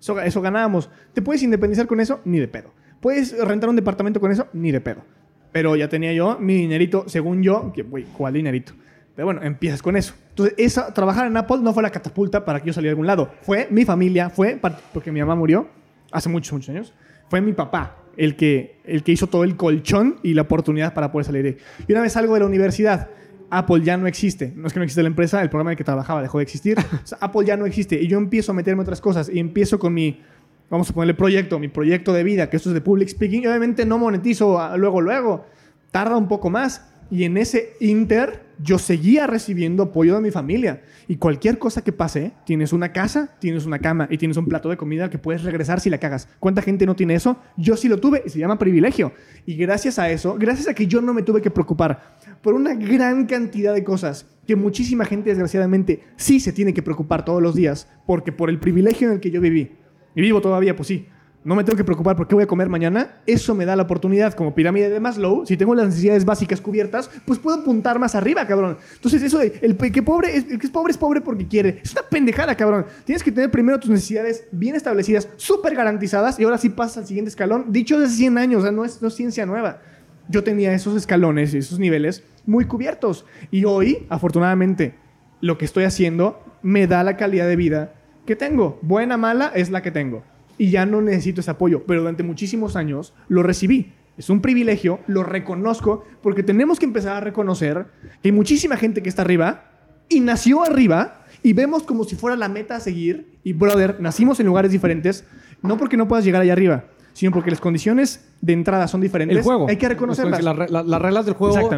eso, eso ganábamos. ¿Te puedes independizar con eso? Ni de pedo. ¿Puedes rentar un departamento con eso? Ni de pedo. Pero ya tenía yo mi dinerito, según yo, que, güey, ¿cuál dinerito? Pero bueno, empiezas con eso. Entonces, esa, trabajar en Apple no fue la catapulta para que yo saliera de algún lado. Fue mi familia, fue porque mi mamá murió hace muchos, muchos años. Fue mi papá el que, el que hizo todo el colchón y la oportunidad para poder salir de ahí. Y una vez salgo de la universidad, Apple ya no existe. No es que no existe la empresa, el programa en el que trabajaba dejó de existir. [LAUGHS] O sea, Apple ya no existe. Y yo empiezo a meterme otras cosas. Y empiezo con mi, vamos a ponerle proyecto, mi proyecto de vida, que esto es de public speaking. Obviamente no monetizo ah, luego, luego. Tarda un poco más. Y en ese inter, yo seguía recibiendo apoyo de mi familia. Y cualquier cosa que pase, tienes una casa, tienes una cama y tienes un plato de comida que puedes regresar si la cagas. ¿Cuánta gente no tiene eso? Yo sí lo tuve y se llama privilegio. Y gracias a eso, gracias a que yo no me tuve que preocupar por una gran cantidad de cosas que muchísima gente desgraciadamente sí se tiene que preocupar todos los días, porque por el privilegio en el que yo viví, y vivo todavía, pues sí, no me tengo que preocupar por qué voy a comer mañana, eso me da la oportunidad como pirámide de Maslow, si tengo las necesidades básicas cubiertas, pues puedo apuntar más arriba, cabrón. Entonces eso de el que pobre es, el que es pobre es pobre porque quiere, es una pendejada, cabrón. Tienes que tener primero tus necesidades bien establecidas, súper garantizadas y ahora sí pasas al siguiente escalón, dicho desde 100 años, o sea, no es, no es ciencia nueva. Yo tenía esos escalones y esos niveles muy cubiertos y hoy, afortunadamente, lo que estoy haciendo me da la calidad de vida que tengo. Buena, mala es la que tengo y ya no necesito ese apoyo, pero durante muchísimos años lo recibí. Es un privilegio, lo reconozco, porque tenemos que empezar a reconocer que hay muchísima gente que está arriba y nació arriba y vemos como si fuera la meta a seguir. Y, brother, nacimos en lugares diferentes, no porque no puedas llegar allá arriba, sino porque las condiciones de entrada son diferentes. El juego. Hay que reconocerlas. Las, las, las reglas del juego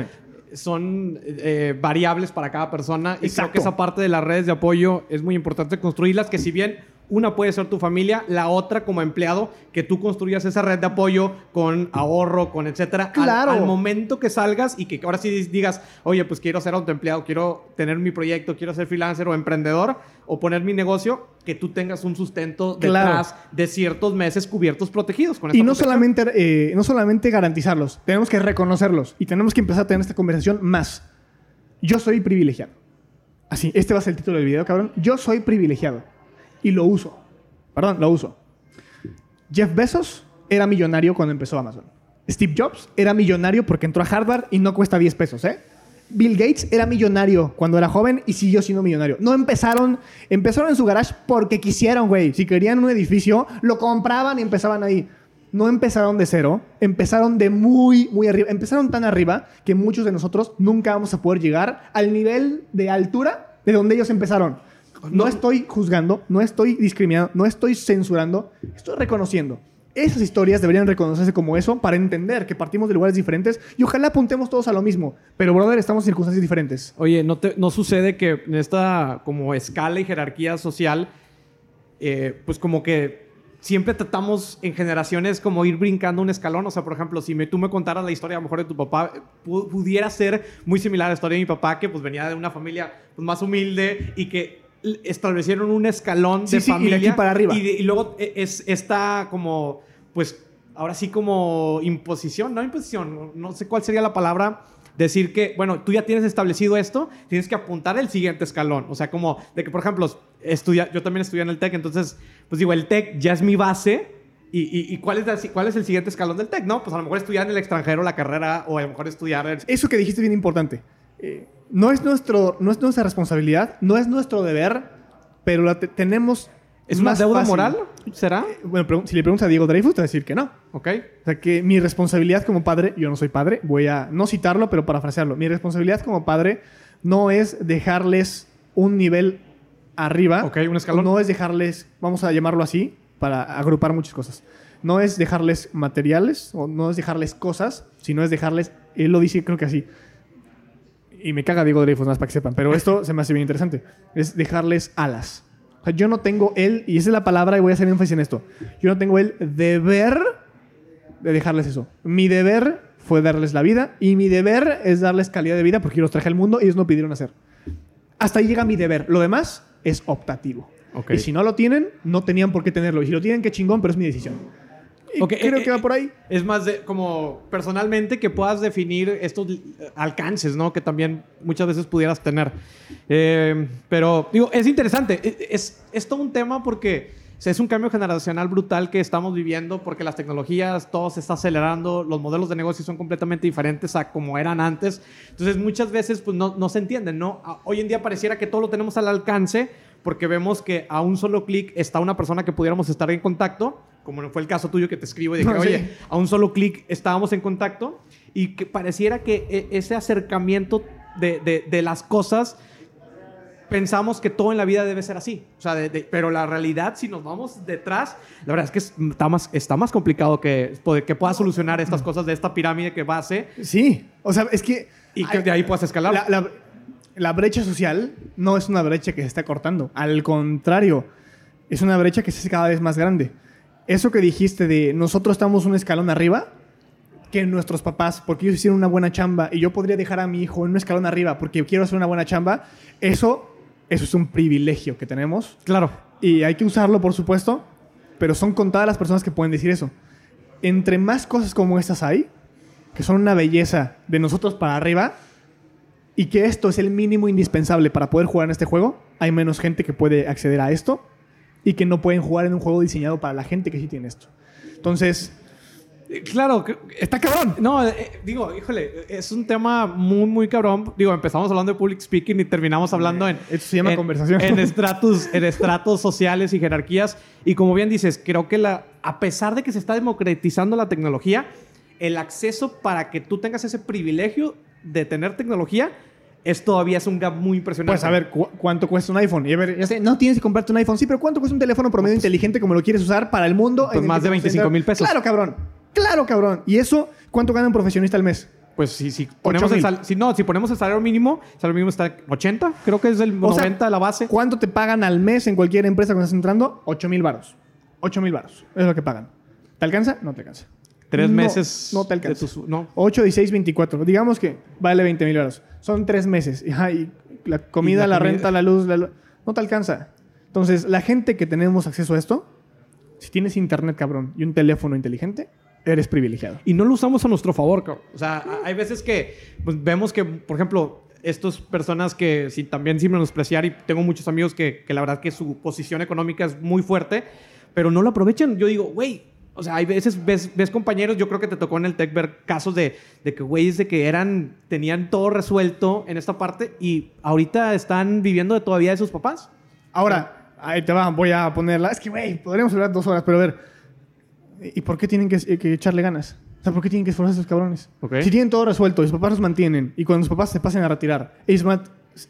son eh, variables para cada persona. Y creo que esa parte de las redes de apoyo es muy importante construirlas, que si bien una puede ser tu familia, la otra como empleado, que tú construyas esa red de apoyo con ahorro, con etcétera. Claro. Al, momento que salgas y que ahora sí digas, oye, pues quiero ser autoempleado, quiero tener mi proyecto, quiero ser freelancer o emprendedor o poner mi negocio, que tú tengas un sustento detrás de ciertos meses cubiertos protegidos. Con y no solamente, eh, no solamente garantizarlos, tenemos que reconocerlos y tenemos que empezar a tener esta conversación más. Yo soy privilegiado. Así, este va a ser el título del video, cabrón. Yo soy privilegiado y lo uso. Perdón, lo uso. Jeff Bezos era millonario cuando empezó Amazon. Steve Jobs era millonario porque entró a Harvard y no cuesta 10 pesos, ¿eh? Bill Gates era millonario cuando era joven y siguió siendo millonario. No empezaron, empezaron en su garage porque quisieron, güey. Si querían un edificio, lo compraban y empezaban ahí. No empezaron de cero, empezaron de muy, muy arriba. Empezaron tan arriba que muchos de nosotros nunca vamos a poder llegar al nivel de altura de donde ellos empezaron. No estoy juzgando, no estoy discriminando, no estoy censurando, estoy reconociendo. Esas historias deberían reconocerse como eso para entender que partimos de lugares diferentes y ojalá apuntemos todos a lo mismo. Pero, brother, estamos en circunstancias diferentes. Oye, ¿no, no sucede que en esta como escala y jerarquía social, eh, pues como que siempre tratamos en generaciones como ir brincando un escalón. O sea, por ejemplo, si me, tú me contaras la historia a lo mejor de tu papá, pudiera ser muy similar a la historia de mi papá, que pues venía de una familia pues, más humilde y que establecieron un escalón de familia. y aquí para arriba. Y, luego e, es esta como, pues, ahora sí como imposición, no imposición, no sé cuál sería la palabra, decir que, bueno, tú ya tienes establecido esto, tienes que apuntar el siguiente escalón. O sea, como de que, por ejemplo, estudia, yo también estudié en el TEC, entonces, pues digo, el TEC ya es mi base. ¿Y, y, cuál, es cuál es el siguiente escalón del TEC? No, pues a lo mejor estudiar en el extranjero la carrera o a lo mejor estudiar... Eso que dijiste es bien importante. Eh, no es, nuestro, no es nuestra responsabilidad, no es nuestro deber, pero la tenemos. ¿Es una deuda moral? ¿Será? Eh, bueno, si le preguntas a Diego Dreyfus, te va a decir que no. Ok. O sea, que mi responsabilidad como padre, yo no soy padre, voy a no citarlo, pero parafrasearlo. Mi responsabilidad como padre no es dejarles un nivel arriba. Ok, un escalón. No es dejarles, vamos a llamarlo así, para agrupar muchas cosas. No es dejarles materiales, o no es dejarles cosas, sino es dejarles, él lo dice creo que así, y me caga Diego Dreyfus, más para que sepan, pero esto se me hace bien interesante, es dejarles alas. O sea, yo no tengo el, y esa es la palabra y voy a hacer énfasis en esto, yo no tengo el deber de dejarles eso. Mi deber fue darles la vida y mi deber es darles calidad de vida porque yo los traje al mundo y ellos no pidieron hacer. Hasta ahí llega mi deber. Lo demás es optativo. Y si no lo tienen, no tenían por qué tenerlo. Y si lo tienen, qué chingón, pero es mi decisión creo eh, que va eh, por ahí. Es más de como personalmente que puedas definir estos alcances, ¿no? Que también muchas veces pudieras tener. Eh, pero digo, es interesante. E, es, es todo un tema porque es un cambio generacional brutal que estamos viviendo porque las tecnologías, todo se está acelerando, los modelos de negocio son completamente diferentes a como eran antes. Entonces muchas veces pues, no, no se entienden, ¿no? Hoy en día pareciera que todo lo tenemos al alcance porque vemos que a un solo clic está una persona que pudiéramos estar en contacto como fue el caso tuyo que te escribo y dije, [LAUGHS] oye, a un solo clic estábamos en contacto y que pareciera que e, ese acercamiento de, de, las cosas pensamos que todo en la vida debe ser así. O sea, pero la realidad, si nos vamos detrás, la verdad es que está más, está más complicado que, que puedas solucionar estas cosas de esta pirámide que base. Sí, o sea, es que... Y que de ahí puedas escalar. La, la, la, brecha social no es una brecha que se está cortando. Al contrario, es una brecha que se hace cada vez más grande eso que dijiste de nosotros estamos un escalón arriba que nuestros papás, porque ellos hicieron una buena chamba y yo podría dejar a mi hijo en un escalón arriba porque quiero hacer una buena chamba, eso, eso es un privilegio que tenemos. Claro. Y hay que usarlo, por supuesto, pero son contadas las personas que pueden decir eso. Entre más cosas como estas hay, que son una belleza de nosotros para arriba, y que esto es el mínimo indispensable para poder jugar en este juego, hay menos gente que puede acceder a esto y que no pueden jugar en un juego diseñado para la gente que sí tiene esto. Entonces, Eh, Claro, que- está cabrón. no, eh, digo, híjole, es un tema muy, muy cabrón. Digo, empezamos hablando de public speaking y terminamos hablando en... Esto se llama en- conversación. En [LAUGHS] estratos, en estratos sociales y jerarquías. Y como bien dices, creo que la, a pesar de que se está democratizando la tecnología, el acceso para que tú tengas ese privilegio de tener tecnología es todavía es un gap muy impresionante. Pues a ver, ¿cu- ¿cuánto cuesta un iPhone? Y a ver, ya sé, no tienes que comprarte un iPhone, sí, pero ¿cuánto cuesta un teléfono promedio inteligente como lo quieres usar para el mundo? Pues en más de te 25 mil pesos. Claro, cabrón. Claro, cabrón. ¿Y eso cuánto gana un profesionista al mes? Pues si, si ponemos el sal- si no, si ponemos el salario mínimo, el salario mínimo está en 80, creo que es el O sea, 90 de la base. ¿Cuánto te pagan al mes en cualquier empresa cuando estás entrando? 8 mil baros. 8 mil baros. Es lo que pagan. ¿Te alcanza? No te alcanza. Tres No, meses. No te de alcanza. tus- no. 8, 16, 24. Digamos que vale 20 mil baros. Son tres meses. Y, y la comida, la la, comida. renta, la luz, la no te alcanza. Entonces, la gente que tenemos acceso a esto, si tienes internet, cabrón, y un teléfono inteligente, eres privilegiado. Y no lo usamos a nuestro favor, cabrón. O sea, hay veces que pues, vemos que, por ejemplo, estas personas que sí, también sin menospreciar, y tengo muchos amigos que, que la verdad que su posición económica es muy fuerte, pero no lo aprovechan. Yo digo, güey, o sea, hay veces ves, ves compañeros, yo creo que te tocó en el Tech ver casos de, de que güeyes de que eran, tenían todo resuelto en esta parte y ahorita están viviendo de todavía de sus papás. Ahora, ahí te va, voy a ponerla. Es que, güey, podríamos hablar dos horas, pero a ver. ¿Y por qué tienen que, que echarle ganas? O sea, ¿por qué tienen que esforzarse esos cabrones? Ok. Si tienen todo resuelto y sus papás los mantienen, y cuando sus papás se pasen a retirar, ellos van,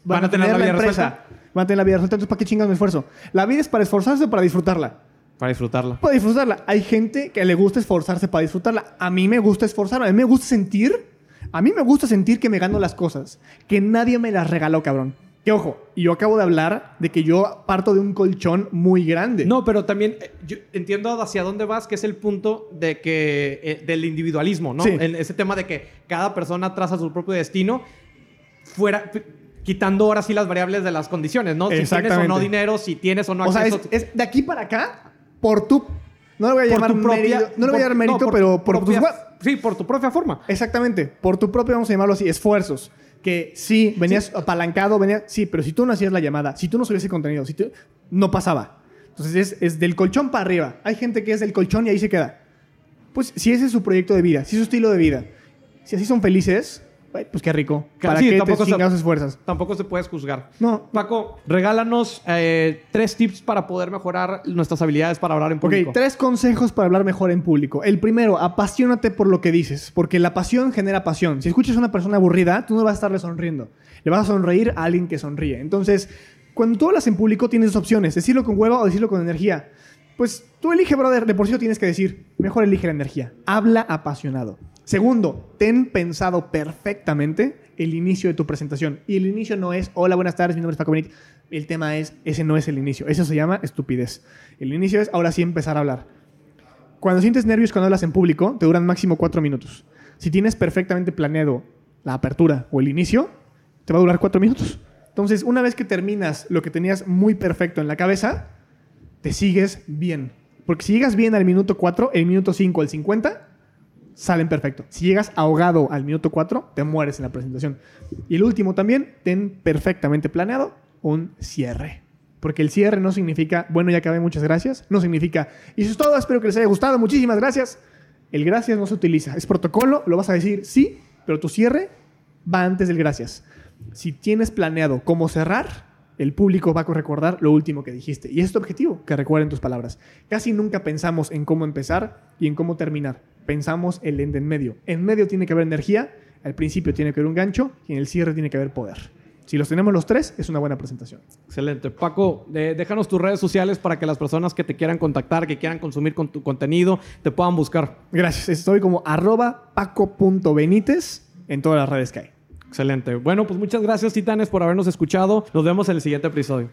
Van a tener la vida empresa, resuelta. Van a tener la vida resuelta, entonces ¿para qué chingas me esfuerzo? La vida es para esforzarse o para disfrutarla. Para disfrutarla. Para disfrutarla. Hay gente que le gusta esforzarse para disfrutarla. A mí me gusta esforzarme. A mí me gusta sentir. A mí me gusta sentir que me gano las cosas. Que nadie me las regaló, cabrón. Que ojo, y yo acabo de hablar de que yo parto de un colchón muy grande. No, pero también eh, yo entiendo hacia dónde vas, que es el punto de que eh, del individualismo, ¿no? Sí. En ese tema de que cada persona traza su propio destino, fuera quitando ahora sí las variables de las condiciones, ¿no? Si tienes o no dinero, si tienes o no o sea, acceso. es, es de aquí para acá, por tu. No le voy a llamar propia- mérito. No le voy a por- dar mérito, no, pero por propia- Sí, por tu propia forma. Exactamente. Por tu propio, vamos a llamarlo así, esfuerzos. Que sí, venías apalancado, venías. Sí, pero si tú no hacías la llamada, si tú no subías el contenido, si tú, no pasaba. Entonces es, es del colchón para arriba. Hay gente que es del colchón y ahí se queda. Pues si ese es su proyecto de vida, si es su estilo de vida, si así son felices, pues qué rico. ¿Para Sí, qué te tampoco se- esfuerzas? Tampoco se puedes juzgar. No. Paco, regálanos eh, tres tips para poder mejorar nuestras habilidades para hablar en Ok, público. tres consejos para hablar mejor en público. El primero, apasionate por lo que dices, porque la pasión genera pasión. Si escuchas a una persona aburrida, tú no vas a estarle sonriendo. Le vas a sonreír a alguien que sonríe. Entonces, cuando tú hablas en público, tienes dos opciones: decirlo con hueva o decirlo con energía. Pues tú elige, brother. De por sí lo tienes que decir. Mejor elige la energía. Habla apasionado. Segundo, ten pensado perfectamente el inicio de tu presentación. Y el inicio no es, hola, buenas tardes, mi nombre es Paco Benítez. El tema es, ese no es el inicio. Eso se llama estupidez. El inicio es, ahora sí, empezar a hablar. Cuando sientes nervios cuando hablas en público, te duran máximo cuatro minutos. Si tienes perfectamente planeado la apertura o el inicio, te va a durar cuatro minutos. Entonces, una vez que terminas lo que tenías muy perfecto en la cabeza, te sigues bien. Porque si llegas bien al minuto 4, el minuto 5 al 50, salen perfecto. Si llegas ahogado al minuto 4, te mueres en la presentación. Y el último también, ten perfectamente planeado un cierre. Porque el cierre no significa, bueno, ya acabé, muchas gracias. No significa, y eso es todo, espero que les haya gustado, muchísimas gracias. El gracias no se utiliza, es protocolo, lo vas a decir sí, pero tu cierre va antes del gracias. Si tienes planeado cómo cerrar, el público va a recordar lo último que dijiste. Y es tu objetivo, que recuerden tus palabras. Casi nunca pensamos en cómo empezar y en cómo terminar. Pensamos el end en medio. En medio tiene que haber energía, al principio tiene que haber un gancho y en el cierre tiene que haber poder. Si los tenemos los tres, es una buena presentación. Excelente. Paco, eh, déjanos tus redes sociales para que las personas que te quieran contactar, que quieran consumir con tu contenido, te puedan buscar. Gracias. Estoy como arroba paco.benítez en todas las redes que hay. Excelente. Bueno, pues muchas gracias, Titanes, por habernos escuchado. Nos vemos en el siguiente episodio.